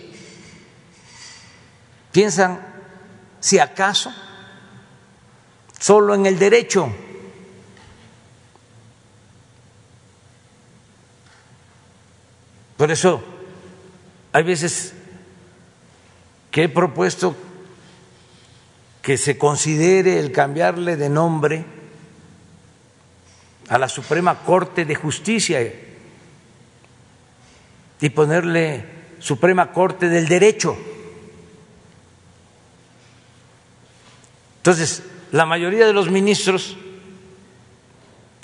piensan, si acaso, solo en el derecho. Por eso hay veces que he propuesto que se considere el cambiarle de nombre a la Suprema Corte de Justicia y ponerle Suprema Corte del Derecho. Entonces, la mayoría de los ministros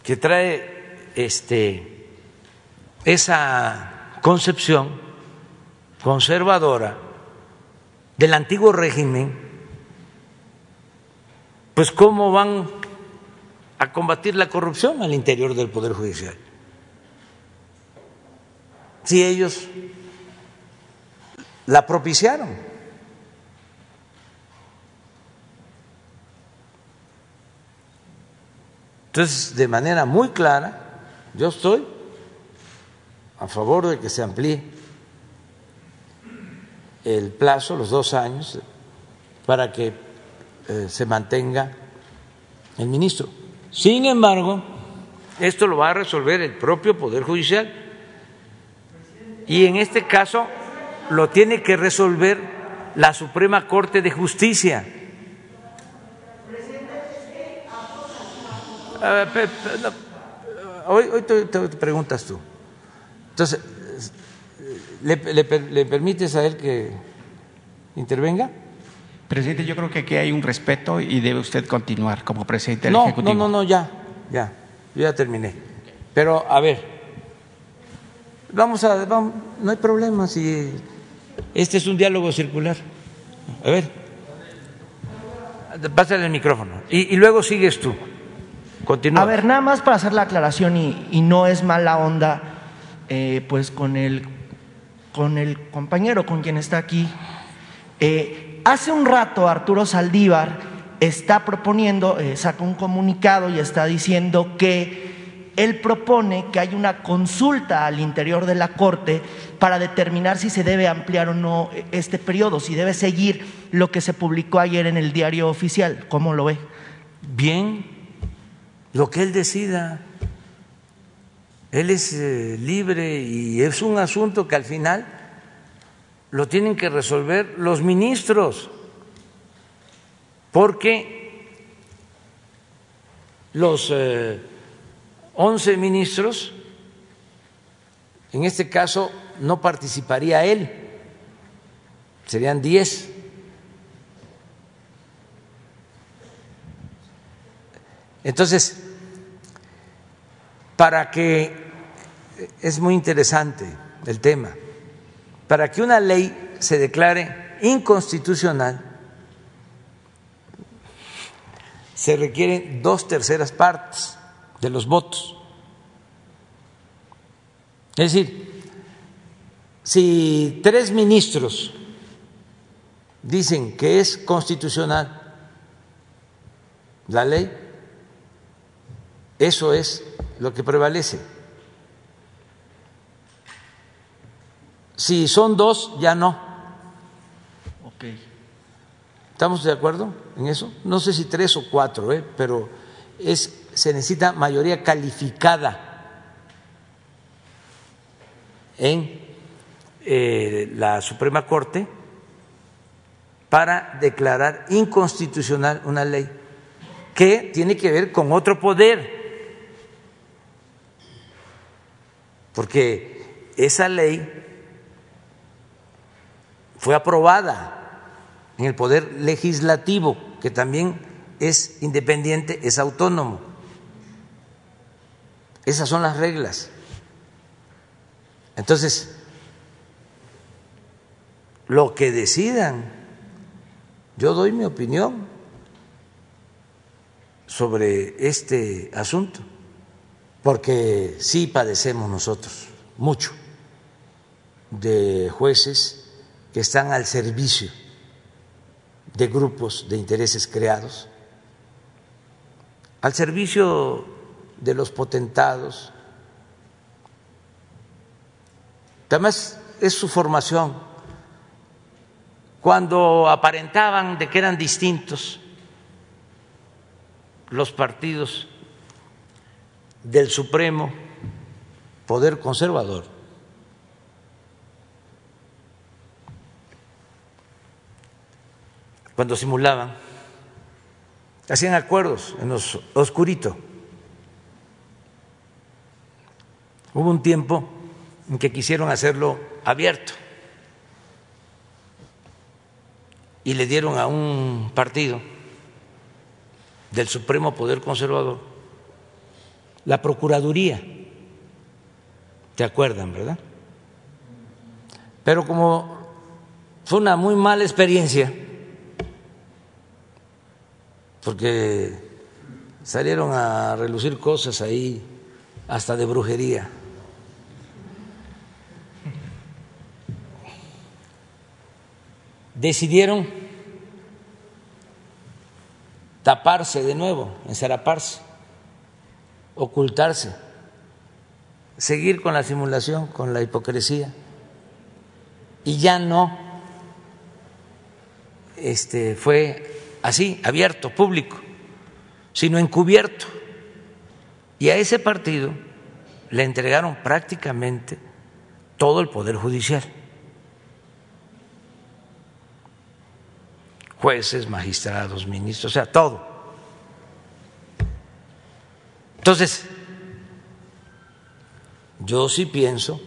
que trae este esa concepción conservadora del antiguo régimen, pues cómo van a combatir la corrupción al interior del Poder Judicial. Si ellos la propiciaron. Entonces, de manera muy clara, yo estoy a favor de que se amplíe el plazo, los dos años, para que eh, se mantenga el ministro. Sin embargo, esto lo va a resolver el propio Poder Judicial y en este caso lo tiene que resolver la Suprema Corte de Justicia. Hoy, hoy te, preguntas tú. Entonces, ¿Le, permites a él que intervenga? Presidente, yo creo que aquí hay un respeto y debe usted continuar como presidente del Ejecutivo. No, no, no, ya, ya, yo ya terminé. Pero, a ver, vamos a, no hay problema si este es un diálogo circular. A ver, pásale el micrófono y, y luego sigues tú. Continúa. A ver, nada más para hacer la aclaración y, y no es mala onda, eh, pues con el con el compañero con quien está aquí. Eh, hace un rato Arturo Saldívar está proponiendo, eh, saca un comunicado y está diciendo que él propone que haya una consulta al interior de la Corte para determinar si se debe ampliar o no este periodo, si debe seguir lo que se publicó ayer en el diario oficial. ¿Cómo lo ve? Bien, lo que él decida. Él es eh, libre y es un asunto que al final lo tienen que resolver los ministros, porque los eh, once ministros, en este caso no participaría él, serían diez. Entonces, para que es muy interesante el tema. Para que una ley se declare inconstitucional, se requieren dos terceras partes de los votos. Es decir, si tres ministros dicen que es constitucional la ley, eso es lo que prevalece. Si son dos, ya no. Ok. ¿Estamos de acuerdo en eso? No sé si tres o cuatro, ¿eh? pero es, se necesita mayoría calificada en eh, la Suprema Corte para declarar inconstitucional una ley que tiene que ver con otro poder. Porque esa ley fue aprobada en el poder legislativo, que también es independiente, es autónomo. Esas son las reglas. Entonces, lo que decidan, yo doy mi opinión sobre este asunto, porque sí padecemos nosotros mucho de jueces que están al servicio de grupos de intereses creados, al servicio de los potentados. Además, es su formación. Cuando aparentaban de que eran distintos los partidos del Supremo Poder Conservador, cuando simulaban, hacían acuerdos en los oscurito. Hubo un tiempo en que quisieron hacerlo abierto y le dieron a un partido del Supremo Poder Conservador la Procuraduría. ¿Te acuerdan, verdad? Pero como fue una muy mala experiencia, porque salieron a relucir cosas ahí, hasta de brujería. Decidieron taparse de nuevo, ensaraparse, ocultarse, seguir con la simulación, con la hipocresía, y ya no este, fue así, abierto, público, sino encubierto. Y a ese partido le entregaron prácticamente todo el poder judicial. Jueces, magistrados, ministros, o sea, todo. Entonces, yo sí pienso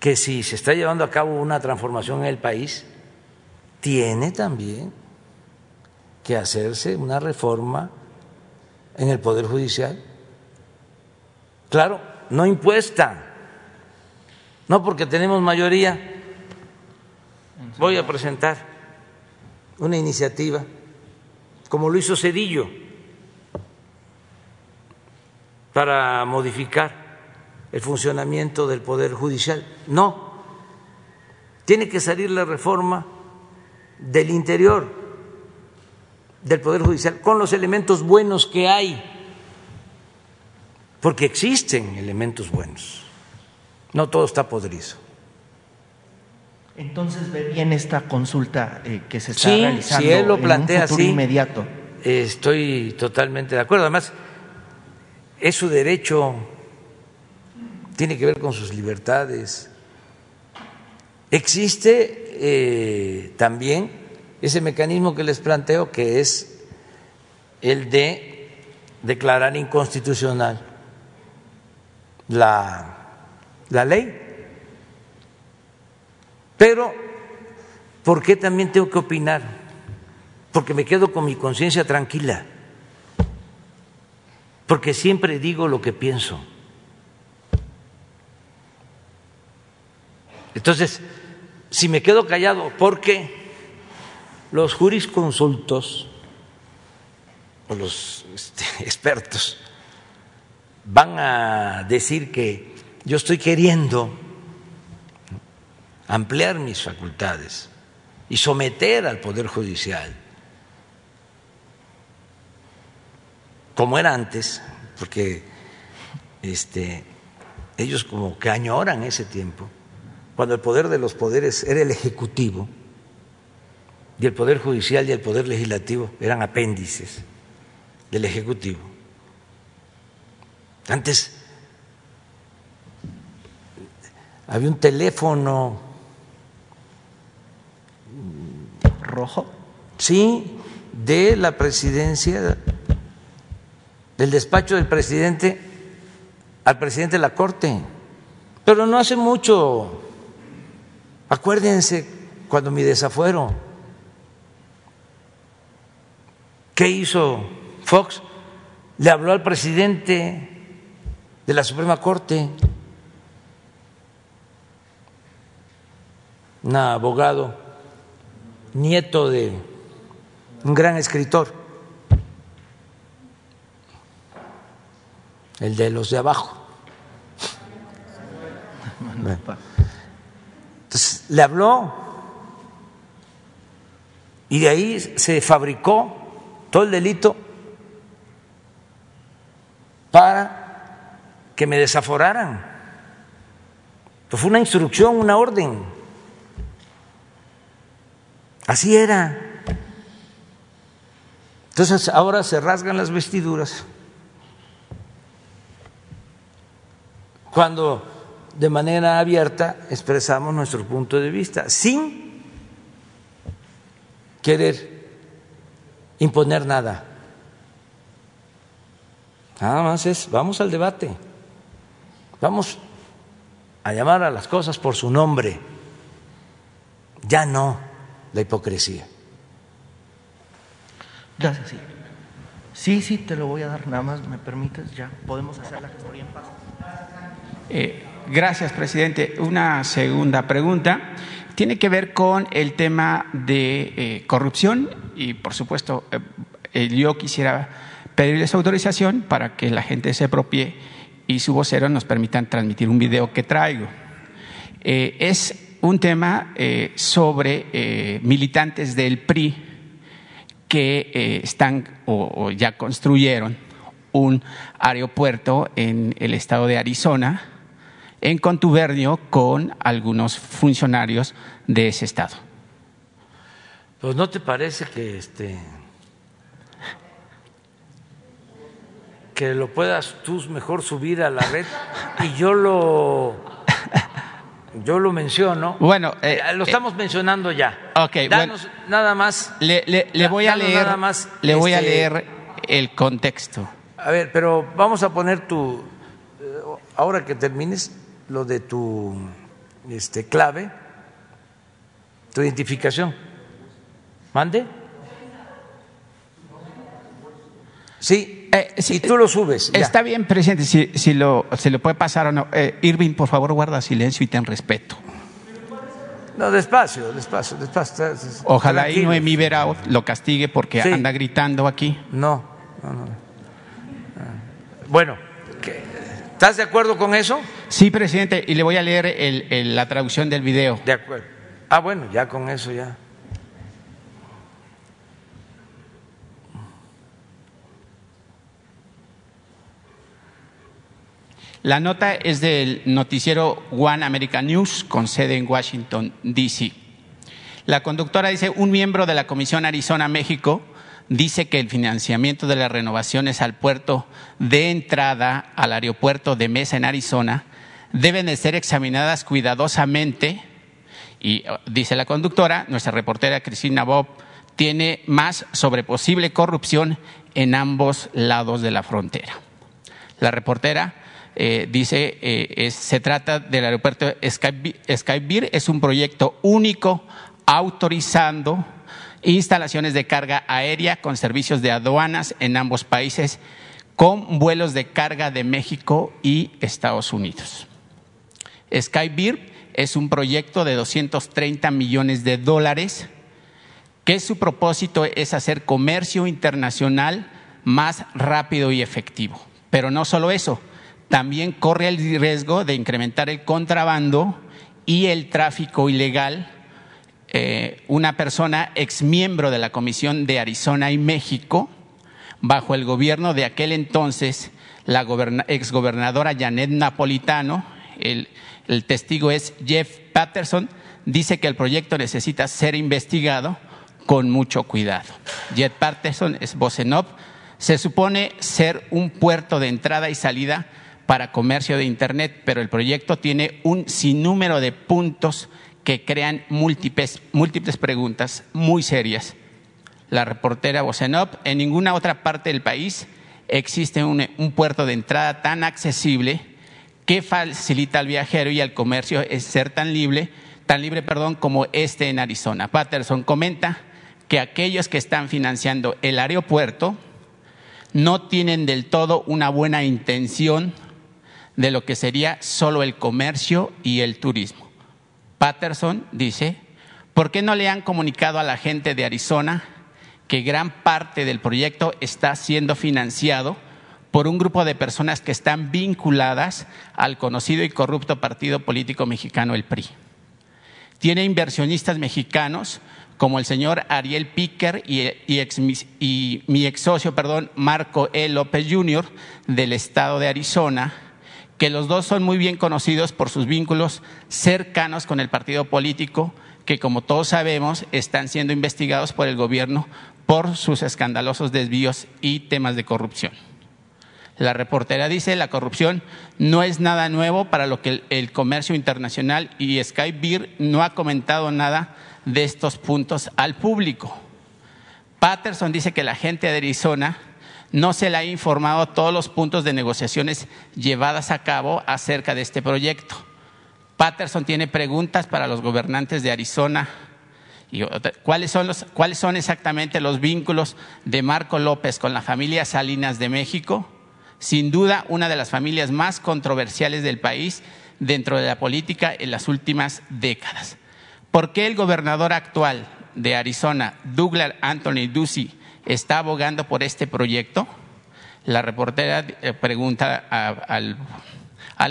que si se está llevando a cabo una transformación en el país, tiene también que hacerse una reforma en el Poder Judicial. Claro, no impuesta, no porque tenemos mayoría. Voy a presentar una iniciativa, como lo hizo Cedillo, para modificar el funcionamiento del Poder Judicial. No, tiene que salir la reforma del interior del Poder Judicial con los elementos buenos que hay, porque existen elementos buenos, no todo está podrido. Entonces ve bien esta consulta eh, que se está sí, realizando si él lo en plantea un futuro así, inmediato. Estoy totalmente de acuerdo. Además, es su derecho, tiene que ver con sus libertades. Existe eh, también ese mecanismo que les planteo, que es el de declarar inconstitucional la, la ley. Pero, ¿por qué también tengo que opinar? Porque me quedo con mi conciencia tranquila, porque siempre digo lo que pienso. Entonces, si me quedo callado, ¿por qué? los jurisconsultos o los este, expertos van a decir que yo estoy queriendo ampliar mis facultades y someter al Poder Judicial, como era antes, porque este, ellos como que añoran ese tiempo, cuando el poder de los poderes era el Ejecutivo, y el Poder Judicial y el Poder Legislativo eran apéndices del Ejecutivo. Antes había un teléfono rojo. Sí, de la presidencia, del despacho del presidente al presidente de la Corte. Pero no hace mucho, acuérdense cuando mi desafuero ¿Qué hizo Fox? Le habló al presidente de la Suprema Corte, un abogado, nieto de un gran escritor, el de los de abajo. Entonces, le habló y de ahí se fabricó todo el delito para que me desaforaran. Pues fue una instrucción, una orden. Así era. Entonces ahora se rasgan las vestiduras cuando de manera abierta expresamos nuestro punto de vista, sin querer imponer nada. Nada más es, vamos al debate, vamos a llamar a las cosas por su nombre, ya no la hipocresía. Gracias, sí. Sí, sí, te lo voy a dar, nada más me permites, ya podemos hacer la gestoría en paz. Eh, gracias, presidente. Una segunda pregunta tiene que ver con el tema de eh, corrupción y, por supuesto, eh, yo quisiera pedirles autorización para que la gente se apropie y su vocero nos permitan transmitir un video que traigo. es un tema sobre militantes del PRI que están o ya construyeron un aeropuerto en el estado de Arizona en contubernio con algunos funcionarios de ese estado. Pues no te parece que este que lo puedas tú mejor subir a la red y yo lo yo lo menciono. Bueno, eh, lo estamos mencionando ya. Ok, Danos nada más. Le, voy a leer. Nada más, le voy a este, leer el contexto. A ver, pero vamos a poner tu eh, ahora que termines lo de tu este, clave, tu identificación. ¿Mande? Sí, eh, si tú lo subes. Está bien, presidente, si, si, lo, se lo puede pasar o no. Eh, Irving, por favor, guarda silencio y ten respeto. No, despacio, despacio, despacio. Ojalá y Noemí Verao lo castigue porque anda gritando aquí. No, no, no. Bueno, ¿estás de acuerdo con eso? Sí, presidente, y le voy a leer la traducción del video. De acuerdo. Ah, bueno, ya con eso ya. La nota es del noticiero One American News con sede en Washington, D.C. La conductora dice, un miembro de la Comisión Arizona-México dice que el financiamiento de las renovaciones al puerto de entrada al aeropuerto de Mesa en Arizona. Deben de ser examinadas cuidadosamente. Y uh, dice la conductora, nuestra reportera Cristina Bob, tiene más sobre posible corrupción en ambos lados de la frontera. La reportera eh, dice, eh, se trata del aeropuerto Skybeer, es un proyecto único autorizando instalaciones de carga aérea con servicios de aduanas en ambos países con vuelos de carga de México y Estados Unidos. Skybeer es un proyecto de 230 millones de dólares que su propósito es hacer comercio internacional más rápido y efectivo. Pero no solo eso, también corre el riesgo de incrementar el contrabando y el tráfico ilegal. Eh, una persona ex miembro de la Comisión de Arizona y México, bajo el gobierno de aquel entonces, la exgobernadora Janet Napolitano, el el testigo es Jeff Patterson, dice que el proyecto necesita ser investigado con mucho cuidado. Jeff Patterson es Bosenop, se supone ser un puerto de entrada y salida para comercio de Internet, pero el proyecto tiene un sinnúmero de puntos que crean múltiples, múltiples preguntas muy serias. La reportera Bosenop, en ninguna otra parte del país existe un, un puerto de entrada tan accesible que facilita al viajero y al comercio ser tan libre, tan libre, perdón, como este en Arizona. Patterson comenta que aquellos que están financiando el aeropuerto no tienen del todo una buena intención de lo que sería solo el comercio y el turismo. Patterson dice, ¿por qué no le han comunicado a la gente de Arizona que gran parte del proyecto está siendo financiado por un grupo de personas que están vinculadas al conocido y corrupto partido político mexicano, el PRI? Tiene inversionistas mexicanos como el señor Ariel Picker y, y mi ex socio, perdón, Marco E. López Jr. del estado de Arizona, que los dos son muy bien conocidos por sus vínculos cercanos con el partido político, que como todos sabemos están siendo investigados por el gobierno por sus escandalosos desvíos y temas de corrupción. La reportera dice, la corrupción no es nada nuevo para lo que el, comercio internacional y Sky Beer no ha comentado nada de estos puntos al público. Patterson dice que la gente de Arizona no se le ha informado todos los puntos de negociaciones llevadas a cabo acerca de este proyecto. Patterson tiene preguntas para los gobernantes de Arizona. ¿Cuáles son, ¿Cuáles son exactamente los vínculos de Marco López con la familia Salinas de México? Sin duda, una de las familias más controversiales del país dentro de la política en las últimas décadas. ¿Por qué el gobernador actual de Arizona, Douglas Anthony Ducey, está abogando por este proyecto? La reportera eh, pregunta al,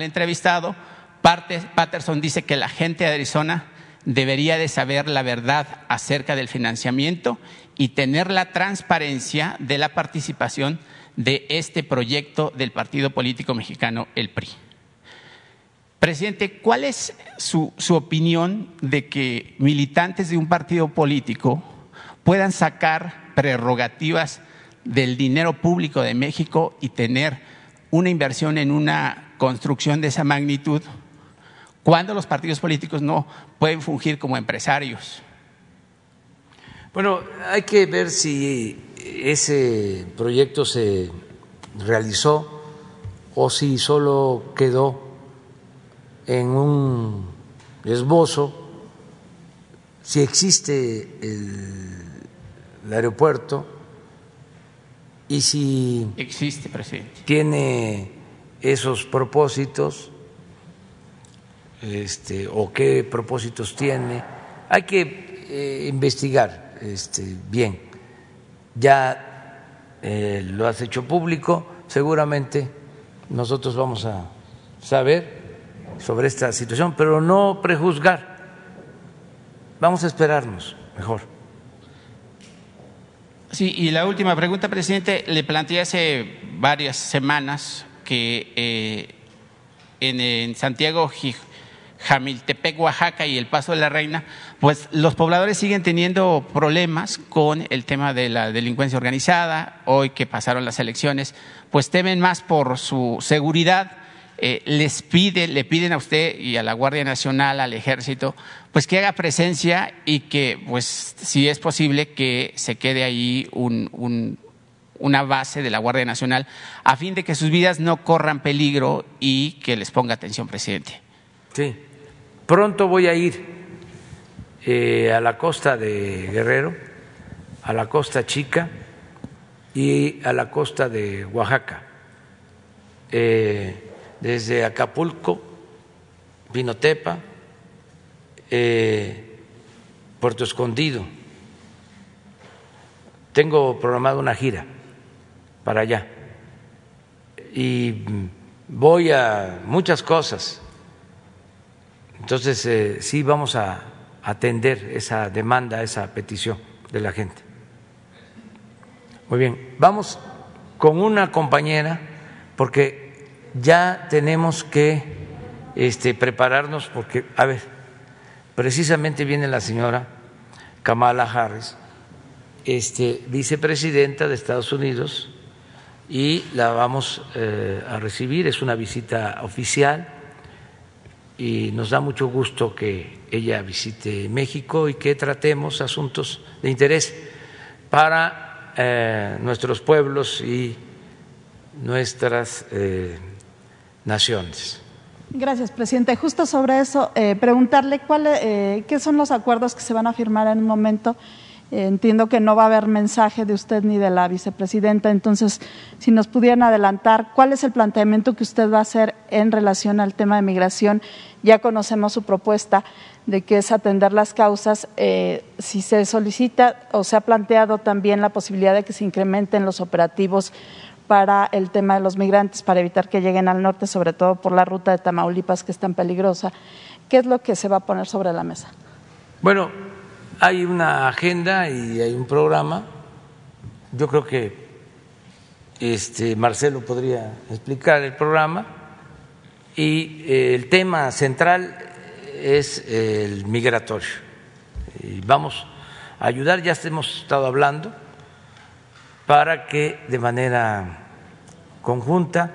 entrevistado. Patterson dice que la gente de Arizona debería de saber la verdad acerca del financiamiento y tener la transparencia de la participación de este proyecto del partido político mexicano, el PRI. Presidente, ¿cuál es su, opinión de que militantes de un partido político puedan sacar prerrogativas del dinero público de México y tener una inversión en una construcción de esa magnitud cuando los partidos políticos no pueden fungir como empresarios? Bueno, hay que ver si ese proyecto se realizó o si solo quedó en un esbozo, si existe el, aeropuerto y si existe, presidente. tiene esos propósitos este, o qué propósitos tiene. Hay que eh, investigar este, bien. Ya eh, lo has hecho público, seguramente nosotros vamos a saber sobre esta situación, pero no prejuzgar. Vamos a esperarnos mejor. Sí, y la última pregunta, presidente, le planteé hace varias semanas que eh, en, en, Santiago, Jamiltepec, Oaxaca y el Paso de la Reina, pues los pobladores siguen teniendo problemas con el tema de la delincuencia organizada. Hoy que pasaron las elecciones, pues temen más por su seguridad eh, les pide, le piden a usted y a la Guardia Nacional, al Ejército, pues que haga presencia y que, pues, si es posible, que se quede ahí una base de la Guardia Nacional a fin de que sus vidas no corran peligro y que les ponga atención, presidente. Sí, pronto voy a ir eh, a la costa de Guerrero, a la costa chica y a la costa de Oaxaca. Eh, desde Acapulco, Vinotepa, eh, Puerto Escondido. Tengo programada una gira para allá y voy a muchas cosas. Entonces, eh, sí vamos a atender esa demanda, esa petición de la gente. Muy bien, vamos con una compañera, porque ya tenemos que este, prepararnos porque, a ver, precisamente viene la señora Kamala Harris, este, vicepresidenta de Estados Unidos, y la vamos eh, a recibir, es una visita oficial y nos da mucho gusto que ella visite México y que tratemos asuntos de interés para eh, nuestros pueblos y nuestras eh, naciones. Gracias, presidente. Justo sobre eso, eh, preguntarle cuál, eh, qué son los acuerdos que se van a firmar en un momento Entiendo que no va a haber mensaje de usted ni de la vicepresidenta, entonces, si nos pudieran adelantar, ¿cuál es el planteamiento que usted va a hacer en relación al tema de migración? Ya conocemos su propuesta de que es atender las causas. Eh, si se solicita o se ha planteado también la posibilidad de que se incrementen los operativos para el tema de los migrantes, para evitar que lleguen al norte, sobre todo por la ruta de Tamaulipas, que es tan peligrosa. ¿Qué es lo que se va a poner sobre la mesa? Bueno, hay una agenda y hay un programa. Yo creo que este Marcelo podría explicar el programa y eh, el tema central es el migratorio. Y vamos a ayudar, ya hemos estado hablando, para que de manera conjunta,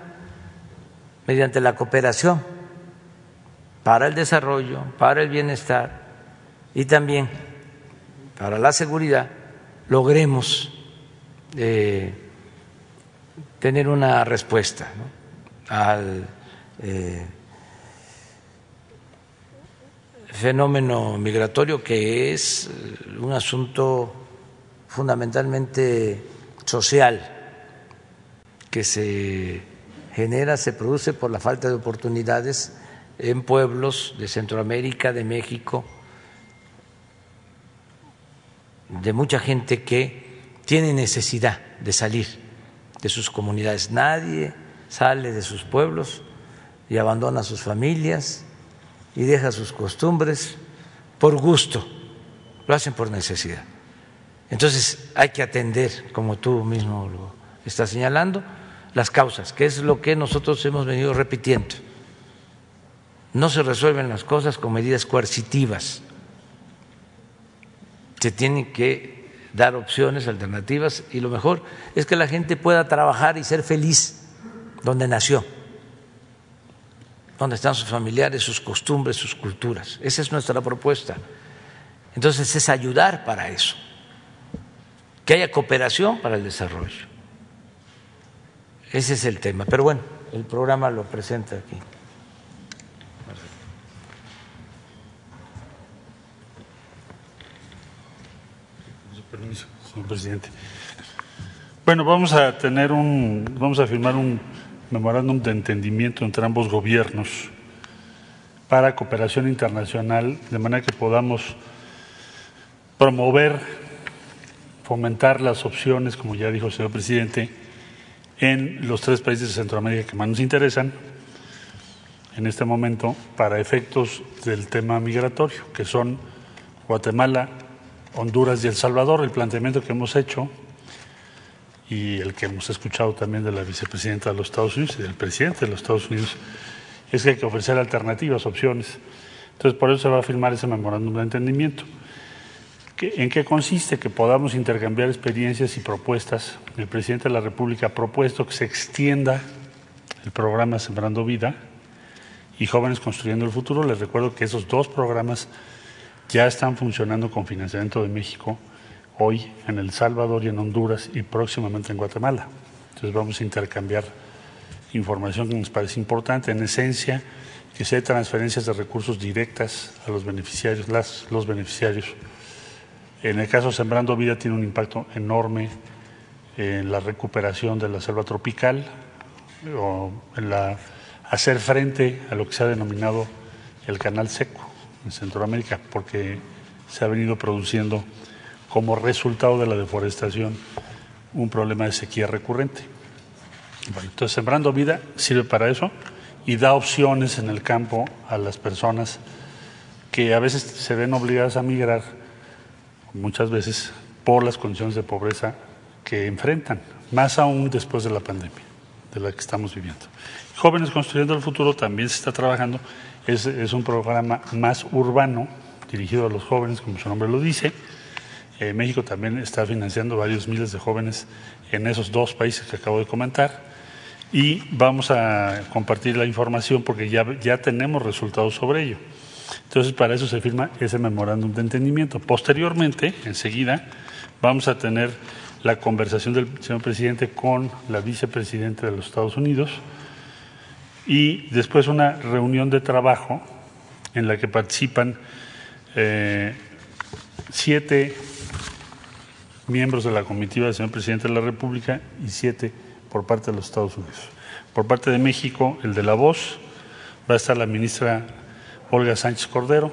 mediante la cooperación para el desarrollo, para el bienestar y también para la seguridad, logremos eh, tener una respuesta al eh, fenómeno migratorio que es un asunto fundamentalmente social que se genera, se produce por la falta de oportunidades en pueblos de Centroamérica, de México, de mucha gente que tiene necesidad de salir de sus comunidades. Nadie sale de sus pueblos y abandona sus familias y deja sus costumbres por gusto, lo hacen por necesidad. Entonces hay que atender, como tú mismo lo estás señalando, las causas, que es lo que nosotros hemos venido repitiendo. No se resuelven las cosas con medidas coercitivas se tienen que dar opciones alternativas y lo mejor es que la gente pueda trabajar y ser feliz donde nació, donde están sus familiares, sus costumbres, sus culturas. Esa es nuestra propuesta. Entonces es ayudar para eso, que haya cooperación para el desarrollo. Ese es el tema. Pero bueno, el programa lo presenta aquí. señor presidente. Bueno, vamos a tener un, vamos a firmar un memorándum de entendimiento entre ambos gobiernos para cooperación internacional, de manera que podamos promover, fomentar las opciones, como ya dijo el señor presidente, en los tres países de Centroamérica que más nos interesan en este momento para efectos del tema migratorio, que son Guatemala, Honduras y El Salvador, el planteamiento que hemos hecho y el que hemos escuchado también de la vicepresidenta de los Estados Unidos y del presidente de los Estados Unidos es que hay que ofrecer alternativas, opciones. Entonces, por eso se va a firmar ese memorándum de entendimiento. ¿En qué consiste? Que podamos intercambiar experiencias y propuestas. El presidente de la República ha propuesto que se extienda el programa Sembrando Vida y Jóvenes Construyendo el Futuro. Les recuerdo que esos dos programas ya están funcionando con financiamiento de México hoy en El Salvador y en Honduras y próximamente en Guatemala. Entonces vamos a intercambiar información que nos parece importante. En esencia, que sea transferencias de recursos directas a los beneficiarios, las, los beneficiarios. En el caso Sembrando Vida tiene un impacto enorme en la recuperación de la selva tropical o en la, hacer frente a lo que se ha denominado el canal seco en Centroamérica, porque se ha venido produciendo como resultado de la deforestación un problema de sequía recurrente. Bueno, entonces, Sembrando Vida sirve para eso y da opciones en el campo a las personas que a veces se ven obligadas a migrar, muchas veces por las condiciones de pobreza que enfrentan, más aún después de la pandemia de la que estamos viviendo. Jóvenes Construyendo el Futuro también se está trabajando es, un programa más urbano, dirigido a los jóvenes, como su nombre lo dice. Eh, México también está financiando varios miles de jóvenes en esos dos países que acabo de comentar. Y vamos a compartir la información porque ya, ya tenemos resultados sobre ello. Entonces, para eso se firma ese memorándum de entendimiento. Posteriormente, enseguida, vamos a tener la conversación del señor presidente con la vicepresidenta de los Estados Unidos, y después una reunión de trabajo en la que participan eh, siete miembros de la comitiva del señor presidente de la República y siete por parte de los Estados Unidos. Por parte de México, el de la voz, va a estar la ministra Olga Sánchez Cordero,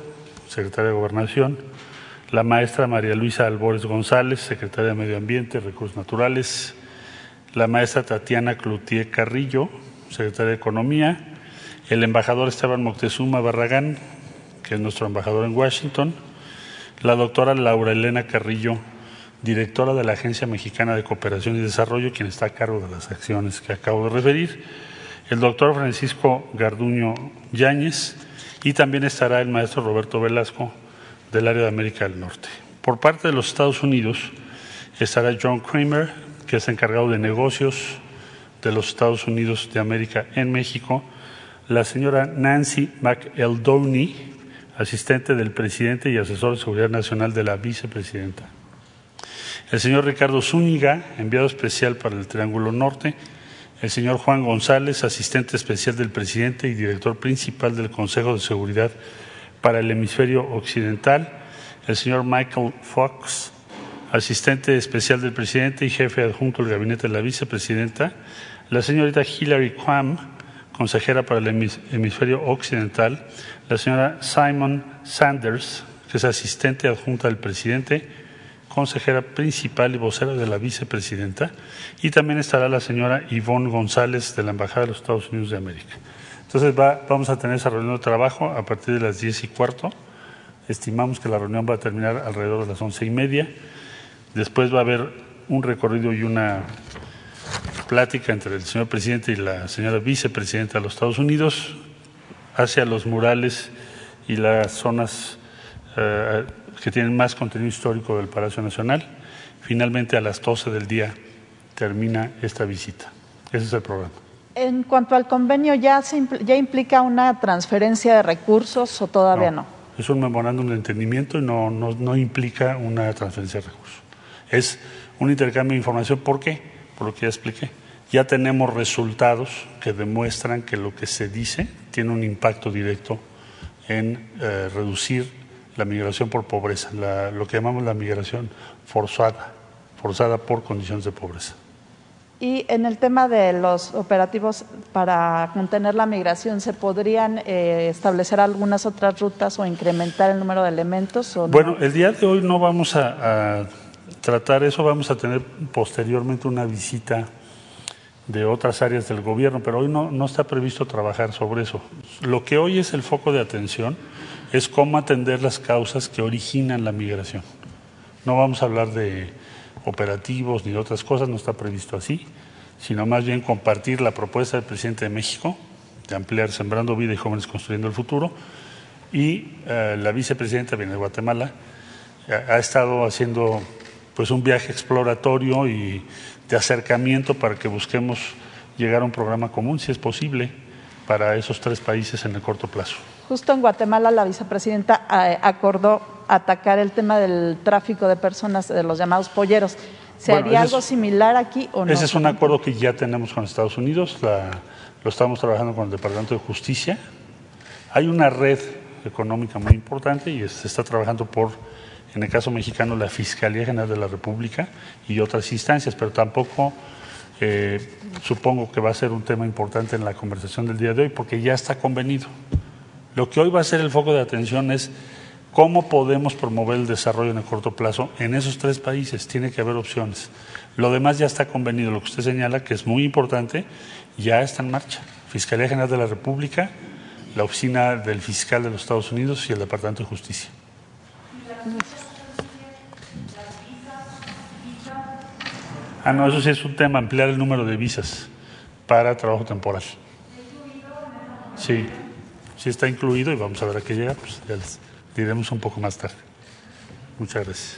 secretaria de Gobernación, la maestra María Luisa Albores González, secretaria de Medio Ambiente y Recursos Naturales, la maestra Tatiana Cloutier Carrillo, secretaria de Economía, el embajador Esteban Moctezuma Barragán, que es nuestro embajador en Washington, la doctora Laura Elena Carrillo, directora de la Agencia Mexicana de Cooperación y Desarrollo, quien está a cargo de las acciones que acabo de referir, el doctor Francisco Garduño Yáñez y también estará el maestro Roberto Velasco del área de América del Norte. Por parte de los Estados Unidos estará John Kramer, que es encargado de negocios de los Estados Unidos de América en México, la señora Nancy McEldowney, asistente del presidente y asesor de seguridad nacional de la vicepresidenta. El señor Ricardo Zúñiga, enviado especial para el Triángulo Norte, el señor Juan González, asistente especial del presidente y director principal del Consejo de Seguridad para el Hemisferio Occidental, el señor Michael Fox, asistente especial del presidente y jefe adjunto del gabinete de la vicepresidenta, la señorita Hillary Quam, consejera para el hemisferio occidental, la señora Simon Sanders, que es asistente adjunta del presidente, consejera principal y vocera de la vicepresidenta, y también estará la señora Yvonne González de la Embajada de los Estados Unidos de América. Entonces vamos a tener esa reunión de trabajo a partir de las diez y cuarto. Estimamos que la reunión va a terminar alrededor de las once y media. Después va a haber un recorrido y una plática entre el señor presidente y la señora vicepresidenta de los Estados Unidos hacia los murales y las zonas eh, que tienen más contenido histórico del Palacio Nacional. Finalmente, a las 12 del día termina esta visita. Ese es el programa. En cuanto al convenio, ¿ya, ya implica una transferencia de recursos o todavía no? Es un memorándum de entendimiento y no, no, no, implica una transferencia de recursos. Es un intercambio de información. ¿Por qué? Por lo que ya expliqué. Ya tenemos resultados que demuestran que lo que se dice tiene un impacto directo en eh, reducir la migración por pobreza, la, lo que llamamos la migración forzada, forzada por condiciones de pobreza. Y en el tema de los operativos para contener la migración, ¿se podrían eh, establecer algunas otras rutas o incrementar el número de elementos? O bueno, el día de hoy no vamos a, a, tratar eso, vamos a tener posteriormente una visita de otras áreas del gobierno, pero hoy no, no está previsto trabajar sobre eso. Lo que hoy es el foco de atención es cómo atender las causas que originan la migración. No vamos a hablar de operativos ni de otras cosas, no está previsto así, sino más bien compartir la propuesta del presidente de México de ampliar Sembrando Vida y Jóvenes Construyendo el Futuro y eh, la vicepresidenta viene de Guatemala, eh, ha estado haciendo pues un viaje exploratorio y de acercamiento para que busquemos llegar a un programa común, si es posible, para esos tres países en el corto plazo. Justo en Guatemala la vicepresidenta eh, acordó atacar el tema del tráfico de personas, de los llamados polleros. ¿Se bueno, haría algo es, similar aquí o no? Ese es un acuerdo que ya tenemos con Estados Unidos, la, lo estamos trabajando con el Departamento de Justicia. Hay una red económica muy importante y se está trabajando por, en el caso mexicano, la Fiscalía General de la República y otras instancias, pero tampoco eh, supongo que va a ser un tema importante en la conversación del día de hoy porque ya está convenido. Lo que hoy va a ser el foco de atención es cómo podemos promover el desarrollo en el corto plazo en esos tres países. Tiene que haber opciones. Lo demás ya está convenido. Lo que usted señala, que es muy importante, ya está en marcha. Fiscalía General de la República, la Oficina del Fiscal de los Estados Unidos y el Departamento de Justicia. Ah, no, eso sí es un tema, ampliar el número de visas para trabajo temporal. Sí, sí está incluido y vamos a ver a qué llega, pues ya les diremos un poco más tarde. Muchas gracias.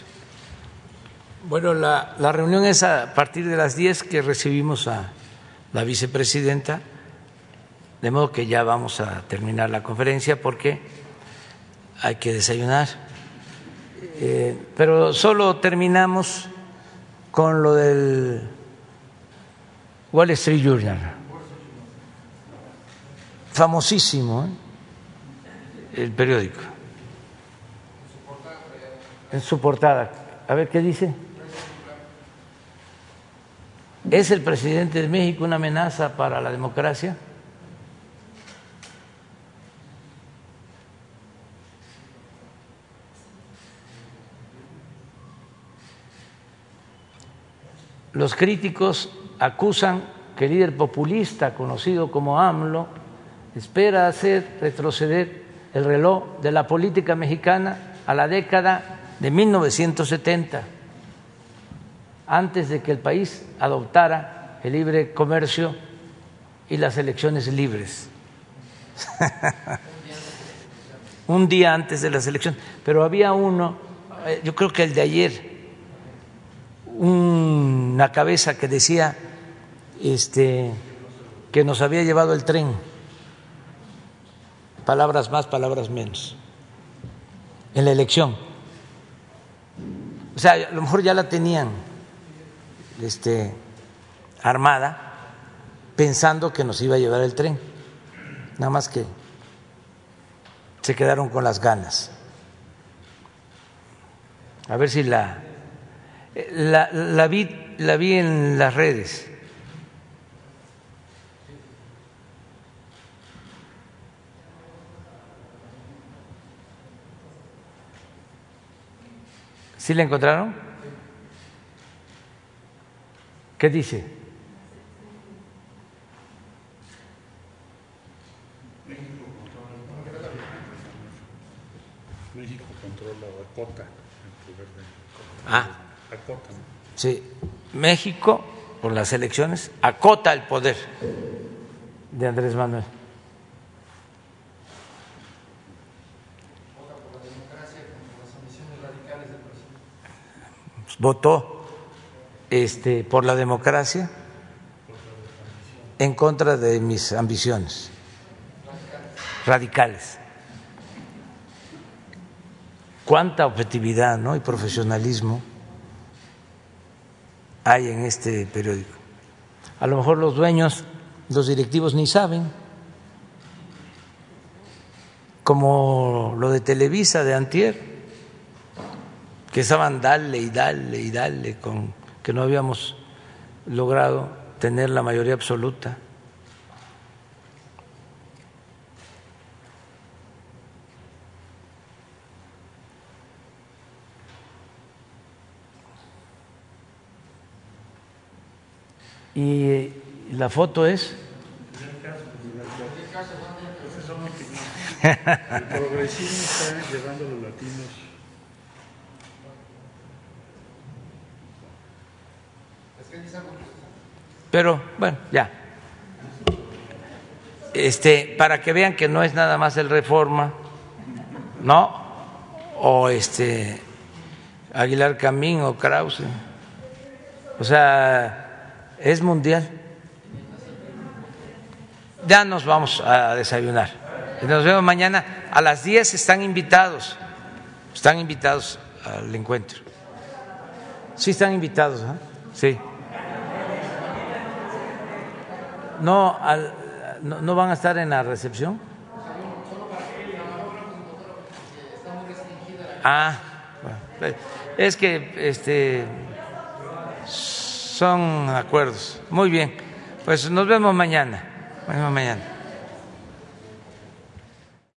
Bueno, la, la reunión es a partir de las 10 que recibimos a la vicepresidenta, de modo que ya vamos a terminar la conferencia porque hay que desayunar. Eh, pero solo terminamos con lo del Wall Street Journal, famosísimo ¿eh? El periódico. En su portada. A ver qué dice. ¿Es el presidente de México una amenaza para la democracia? Los críticos acusan que el líder populista conocido como AMLO espera hacer retroceder el reloj de la política mexicana a la década de 1970, antes de que el país adoptara el libre comercio y las elecciones libres. Un día antes de las elecciones, pero había uno, eh, yo creo que el de ayer, una cabeza que decía este, que nos había llevado el tren, palabras más, palabras menos, en la elección. O sea, a lo mejor ya la tenían este, armada pensando que nos iba a llevar el tren, nada más que se quedaron con las ganas. A ver si la la, la, vi, la vi en las redes. ¿Sí la encontraron? ¿Qué dice? México controla la cota el poder de... Ah. Sí, México, por las elecciones, acota el poder de Andrés Manuel. Votó este, por la democracia en contra de mis ambiciones radicales. Cuánta objetividad ¿no? y profesionalismo hay en este periódico. A lo mejor los dueños, los directivos ni saben, como lo de Televisa de Antier, que estaban dale y dale y dale con que no habíamos logrado tener la mayoría absoluta. Y la foto es. El progresismo está llevando a los latinos. Pero bueno, ya. Este, para que vean que no es nada más el Reforma, ¿no? O este Aguilar Camín o Krause. O sea, es mundial. Ya nos vamos a desayunar. Nos vemos mañana a las 10. Están invitados. Están invitados al encuentro. Sí, están invitados. ¿eh? Sí. No, al, no, no van a estar en la recepción. Ah, es que este son acuerdos. Muy bien, pues nos vemos mañana. Nos mañana.